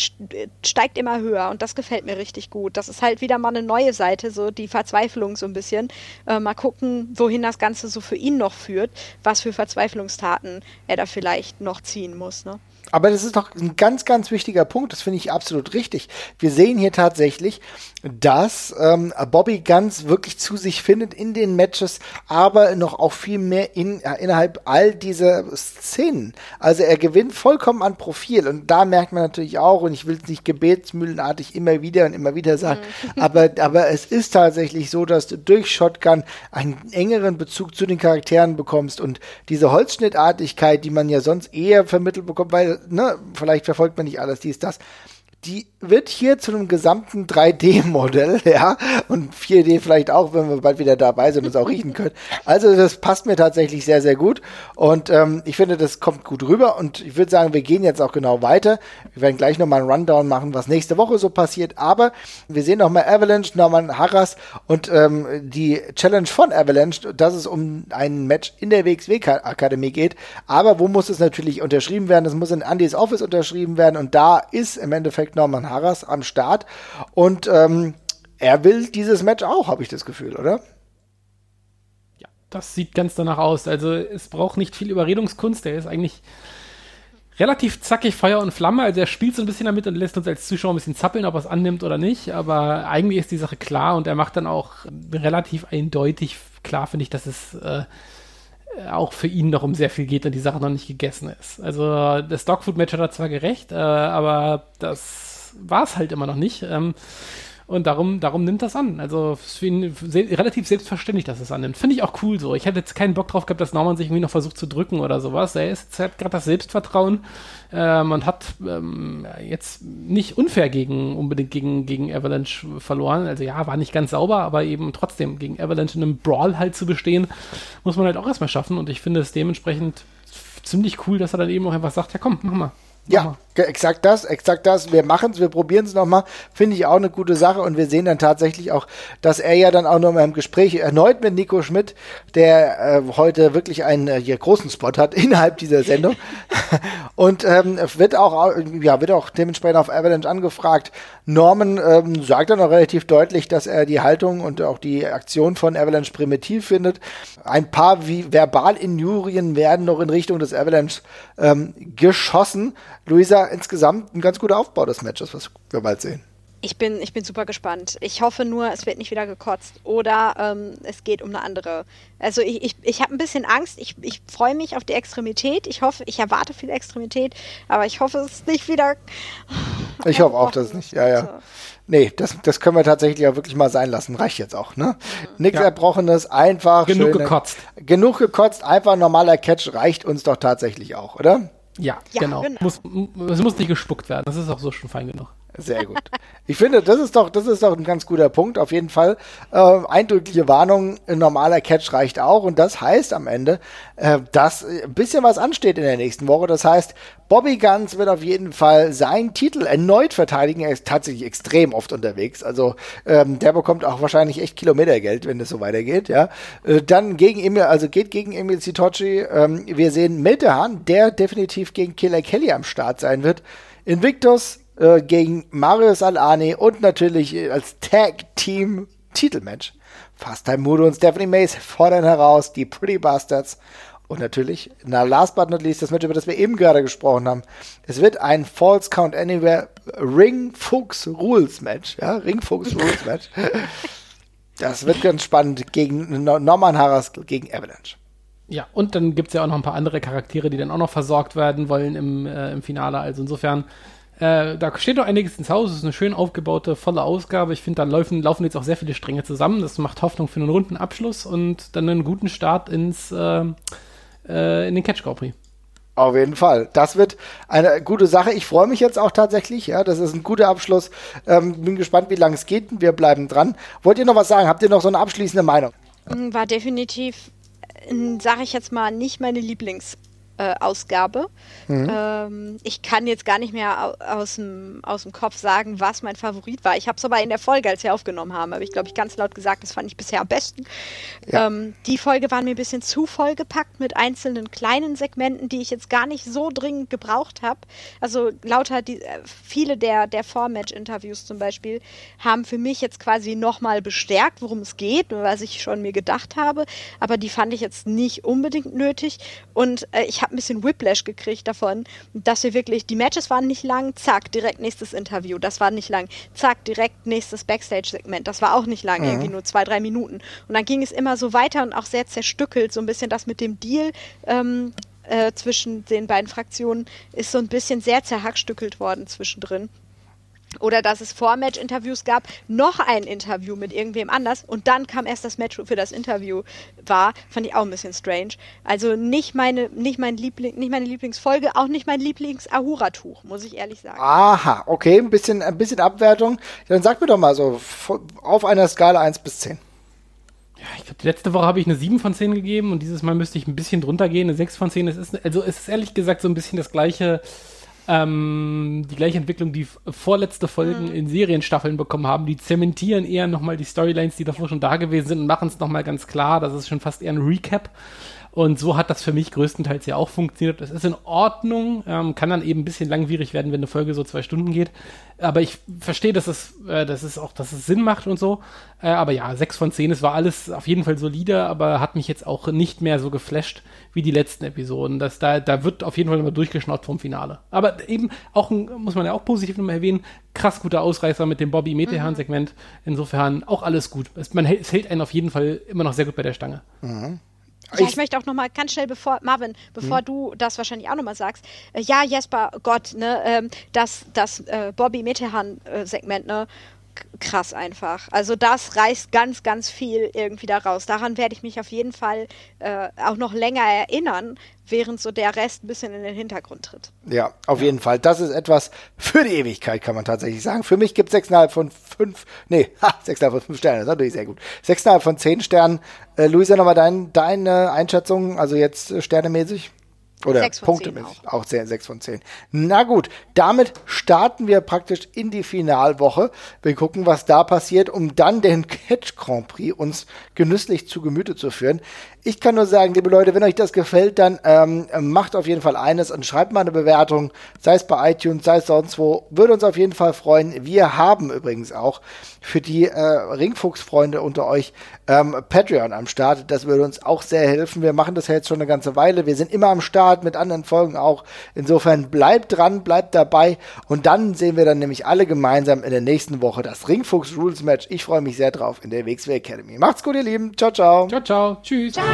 steigt immer höher und das gefällt mir richtig gut. Das ist halt wieder mal eine neue Seite, so die Verzweiflung so ein bisschen. Äh, mal gucken, wohin das Ganze so für ihn noch führt, was für Verzweiflungstaten er da vielleicht noch ziehen muss. Ne? Aber das ist doch ein ganz, ganz wichtiger Punkt. Das finde ich absolut richtig. Wir sehen hier tatsächlich, dass ähm, Bobby ganz wirklich zu sich findet in den Matches, aber noch auch viel mehr in, äh, innerhalb all dieser Szenen. Also er gewinnt vollkommen an Profil und da merkt man natürlich auch, und ich will es nicht gebetsmühlenartig immer wieder und immer wieder sagen, mhm. aber, aber es ist tatsächlich so, dass du durch Shotgun einen engeren Bezug zu den Charakteren bekommst und diese Holzschnittartigkeit, die man ja sonst eher vermittelt bekommt, weil, ne, vielleicht verfolgt man nicht alles, dies, das die wird hier zu einem gesamten 3D-Modell, ja, und 4D vielleicht auch, wenn wir bald wieder dabei sind und es auch riechen können. Also das passt mir tatsächlich sehr, sehr gut und ähm, ich finde, das kommt gut rüber und ich würde sagen, wir gehen jetzt auch genau weiter. Wir werden gleich nochmal einen Rundown machen, was nächste Woche so passiert, aber wir sehen nochmal Avalanche, nochmal Harras und ähm, die Challenge von Avalanche, dass es um ein Match in der WXW-Akademie geht, aber wo muss es natürlich unterschrieben werden? Es muss in Andys Office unterschrieben werden und da ist im Endeffekt Norman Harras am Start. Und ähm, er will dieses Match auch, habe ich das Gefühl, oder? Ja, das sieht ganz danach aus. Also es braucht nicht viel Überredungskunst. Er ist eigentlich relativ zackig Feuer und Flamme. Also er spielt so ein bisschen damit und lässt uns als Zuschauer ein bisschen zappeln, ob er es annimmt oder nicht. Aber eigentlich ist die Sache klar und er macht dann auch relativ eindeutig klar, finde ich, dass es äh, auch für ihn noch um sehr viel geht und die Sache noch nicht gegessen ist. Also das Dogfood-Match hat er zwar gerecht, äh, aber das war es halt immer noch nicht. Ähm, und darum, darum nimmt das an. Also für ihn relativ selbstverständlich, dass es annimmt. Finde ich auch cool so. Ich hätte jetzt keinen Bock drauf gehabt, dass Norman sich irgendwie noch versucht zu drücken oder sowas. Er ist, hat gerade das Selbstvertrauen ähm, und hat ähm, jetzt nicht unfair gegen unbedingt gegen, gegen Avalanche verloren. Also ja, war nicht ganz sauber, aber eben trotzdem gegen Avalanche in einem Brawl halt zu bestehen, muss man halt auch erstmal schaffen. Und ich finde es dementsprechend ziemlich cool, dass er dann eben auch einfach sagt, ja komm, mach mal. Ja, exakt das, exakt das. Wir machen es, wir probieren es nochmal. Finde ich auch eine gute Sache. Und wir sehen dann tatsächlich auch, dass er ja dann auch nochmal im Gespräch erneut mit Nico Schmidt, der äh, heute wirklich einen äh, hier großen Spot hat innerhalb dieser Sendung. und ähm, wird auch, ja, wird auch dementsprechend auf Avalanche angefragt. Norman ähm, sagt dann auch relativ deutlich, dass er die Haltung und auch die Aktion von Avalanche primitiv findet. Ein paar wie Verbalinjurien werden noch in Richtung des Avalanche ähm, geschossen. Luisa, insgesamt ein ganz guter Aufbau des Matches, was wir bald sehen. Ich bin, ich bin super gespannt. Ich hoffe nur, es wird nicht wieder gekotzt oder ähm, es geht um eine andere. Also ich, ich, ich habe ein bisschen Angst. Ich, ich freue mich auf die Extremität. Ich hoffe, ich erwarte viel Extremität, aber ich hoffe, es ist nicht wieder. Ich hoffe auch, dass es nicht. Ja, ja. Nee, das, das können wir tatsächlich auch wirklich mal sein lassen. Reicht jetzt auch, ne? Mhm. Nichts ja. Erbrochenes, einfach. Genug schöne, gekotzt. Genug gekotzt, einfach normaler Catch reicht uns doch tatsächlich auch, oder? Ja, ja genau. genau. Muss, es muss nicht gespuckt werden. Das ist auch so schon fein genug. Sehr gut. Ich finde, das ist doch, das ist doch ein ganz guter Punkt. Auf jeden Fall äh, eindrückliche Warnung. Ein normaler Catch reicht auch. Und das heißt am Ende, äh, dass ein bisschen was ansteht in der nächsten Woche. Das heißt, Bobby Guns wird auf jeden Fall seinen Titel erneut verteidigen. Er ist tatsächlich extrem oft unterwegs. Also ähm, der bekommt auch wahrscheinlich echt Kilometergeld, wenn das so weitergeht. Ja. Äh, dann gegen Emil, also geht gegen Emil Sitochi. Ähm, wir sehen Miltehan, der definitiv gegen Killer Kelly am Start sein wird. Invictus äh, gegen Marius Alani und natürlich äh, als Tag Team Titelmatch. Fast Time Mudo und Stephanie Mays fordern heraus die Pretty Bastards. Und natürlich, na, last but not least, das Match, über das wir eben gerade gesprochen haben. Es wird ein False Count Anywhere Ring Fuchs Rules Match. Ja, Ring Fuchs Rules Match. Das wird ganz spannend gegen Norman Harras gegen Avalanche. Ja, und dann gibt es ja auch noch ein paar andere Charaktere, die dann auch noch versorgt werden wollen im, äh, im Finale. Also insofern äh, da steht noch einiges ins Haus. Es ist eine schön aufgebaute, volle Ausgabe. Ich finde, da laufen, laufen jetzt auch sehr viele Stränge zusammen. Das macht Hoffnung für einen runden Abschluss und dann einen guten Start ins, äh, äh, in den Catch Grand Prix. Auf jeden Fall. Das wird eine gute Sache. Ich freue mich jetzt auch tatsächlich. Ja, das ist ein guter Abschluss. Ähm, bin gespannt, wie lange es geht. Wir bleiben dran. Wollt ihr noch was sagen? Habt ihr noch so eine abschließende Meinung? War definitiv, äh, sage ich jetzt mal, nicht meine Lieblings äh, Ausgabe. Mhm. Ähm, ich kann jetzt gar nicht mehr aus dem, aus dem Kopf sagen, was mein Favorit war. Ich habe es aber in der Folge, als wir aufgenommen haben, habe ich, glaube ich, ganz laut gesagt, das fand ich bisher am besten. Ja. Ähm, die Folge war mir ein bisschen zu vollgepackt mit einzelnen kleinen Segmenten, die ich jetzt gar nicht so dringend gebraucht habe. Also lauter die, äh, viele der, der Vormatch-Interviews zum Beispiel haben für mich jetzt quasi nochmal bestärkt, worum es geht, was ich schon mir gedacht habe. Aber die fand ich jetzt nicht unbedingt nötig. Und äh, ich habe ein bisschen Whiplash gekriegt davon, dass wir wirklich, die Matches waren nicht lang, zack, direkt nächstes Interview, das war nicht lang, zack, direkt nächstes Backstage-Segment, das war auch nicht lang, mhm. irgendwie nur zwei, drei Minuten. Und dann ging es immer so weiter und auch sehr zerstückelt, so ein bisschen das mit dem Deal. Ähm, äh, zwischen den beiden Fraktionen ist so ein bisschen sehr zerhackstückelt worden zwischendrin oder dass es Vormatch-Interviews gab, noch ein Interview mit irgendwem anders und dann kam erst das Match für das Interview war, fand ich auch ein bisschen strange. Also nicht meine, nicht mein Liebling, nicht meine Lieblingsfolge, auch nicht mein Lieblings-Ahura-Tuch, muss ich ehrlich sagen. Aha, okay, ein bisschen, ein bisschen Abwertung. Dann sag mir doch mal so, auf einer Skala 1 bis 10. Ja, ich glaube, die letzte Woche habe ich eine 7 von 10 gegeben und dieses Mal müsste ich ein bisschen drunter gehen, eine 6 von 10. Es ist, also es ist ehrlich gesagt so ein bisschen das gleiche, ähm, die gleiche Entwicklung, die vorletzte Folgen mhm. in Serienstaffeln bekommen haben. Die zementieren eher nochmal die Storylines, die davor schon da gewesen sind und machen es nochmal ganz klar. Das ist schon fast eher ein Recap. Und so hat das für mich größtenteils ja auch funktioniert. Das ist in Ordnung, ähm, kann dann eben ein bisschen langwierig werden, wenn eine Folge so zwei Stunden geht. Aber ich verstehe, dass es, äh, dass es auch, dass es Sinn macht und so. Äh, aber ja, sechs von zehn, es war alles auf jeden Fall solide, aber hat mich jetzt auch nicht mehr so geflasht wie die letzten Episoden. Das, da, da wird auf jeden Fall immer durchgeschnauzt vom Finale. Aber eben auch, ein, muss man ja auch positiv nochmal erwähnen, krass guter Ausreißer mit dem Bobby Metehan-Segment. Insofern auch alles gut. Es, man, es hält einen auf jeden Fall immer noch sehr gut bei der Stange. Mhm. Ja, ich, möchte auch noch mal ganz schnell, bevor Marvin, bevor hm. du das wahrscheinlich auch noch mal sagst, äh, ja Jesper, Gott, ne, ähm, das das äh, Bobby Metehan äh, Segment, ne, krass einfach. Also das reißt ganz, ganz viel irgendwie daraus. Daran werde ich mich auf jeden Fall äh, auch noch länger erinnern, während so der Rest ein bisschen in den Hintergrund tritt. Ja, auf ja. jeden Fall. Das ist etwas für die Ewigkeit, kann man tatsächlich sagen. Für mich gibt es 6,5 von 5, nee, ha, 6,5 von 5 Sternen, das ist natürlich sehr gut. 6,5 von 10 Sternen. Äh, Luisa, nochmal dein, deine Einschätzung, also jetzt äh, sternemäßig? Oder punktemäßig. Auch. auch 10, 6 von 10. Na gut, damit starten wir praktisch in die Finalwoche. Wir gucken, was da passiert, um dann den Catch Grand Prix uns genüsslich zu Gemüte zu führen. Ich kann nur sagen, liebe Leute, wenn euch das gefällt, dann ähm, macht auf jeden Fall eines und schreibt mal eine Bewertung, sei es bei iTunes, sei es sonst wo. Würde uns auf jeden Fall freuen. Wir haben übrigens auch für die äh, Ringfuchs-Freunde unter euch ähm, Patreon am Start. Das würde uns auch sehr helfen. Wir machen das ja jetzt schon eine ganze Weile. Wir sind immer am Start mit anderen Folgen auch. Insofern bleibt dran, bleibt dabei und dann sehen wir dann nämlich alle gemeinsam in der nächsten Woche das Ringfuchs Rules Match. Ich freue mich sehr drauf in der WXW Academy. Macht's gut, ihr Lieben. Ciao, ciao. Ciao, ciao. Tschüss. Ciao.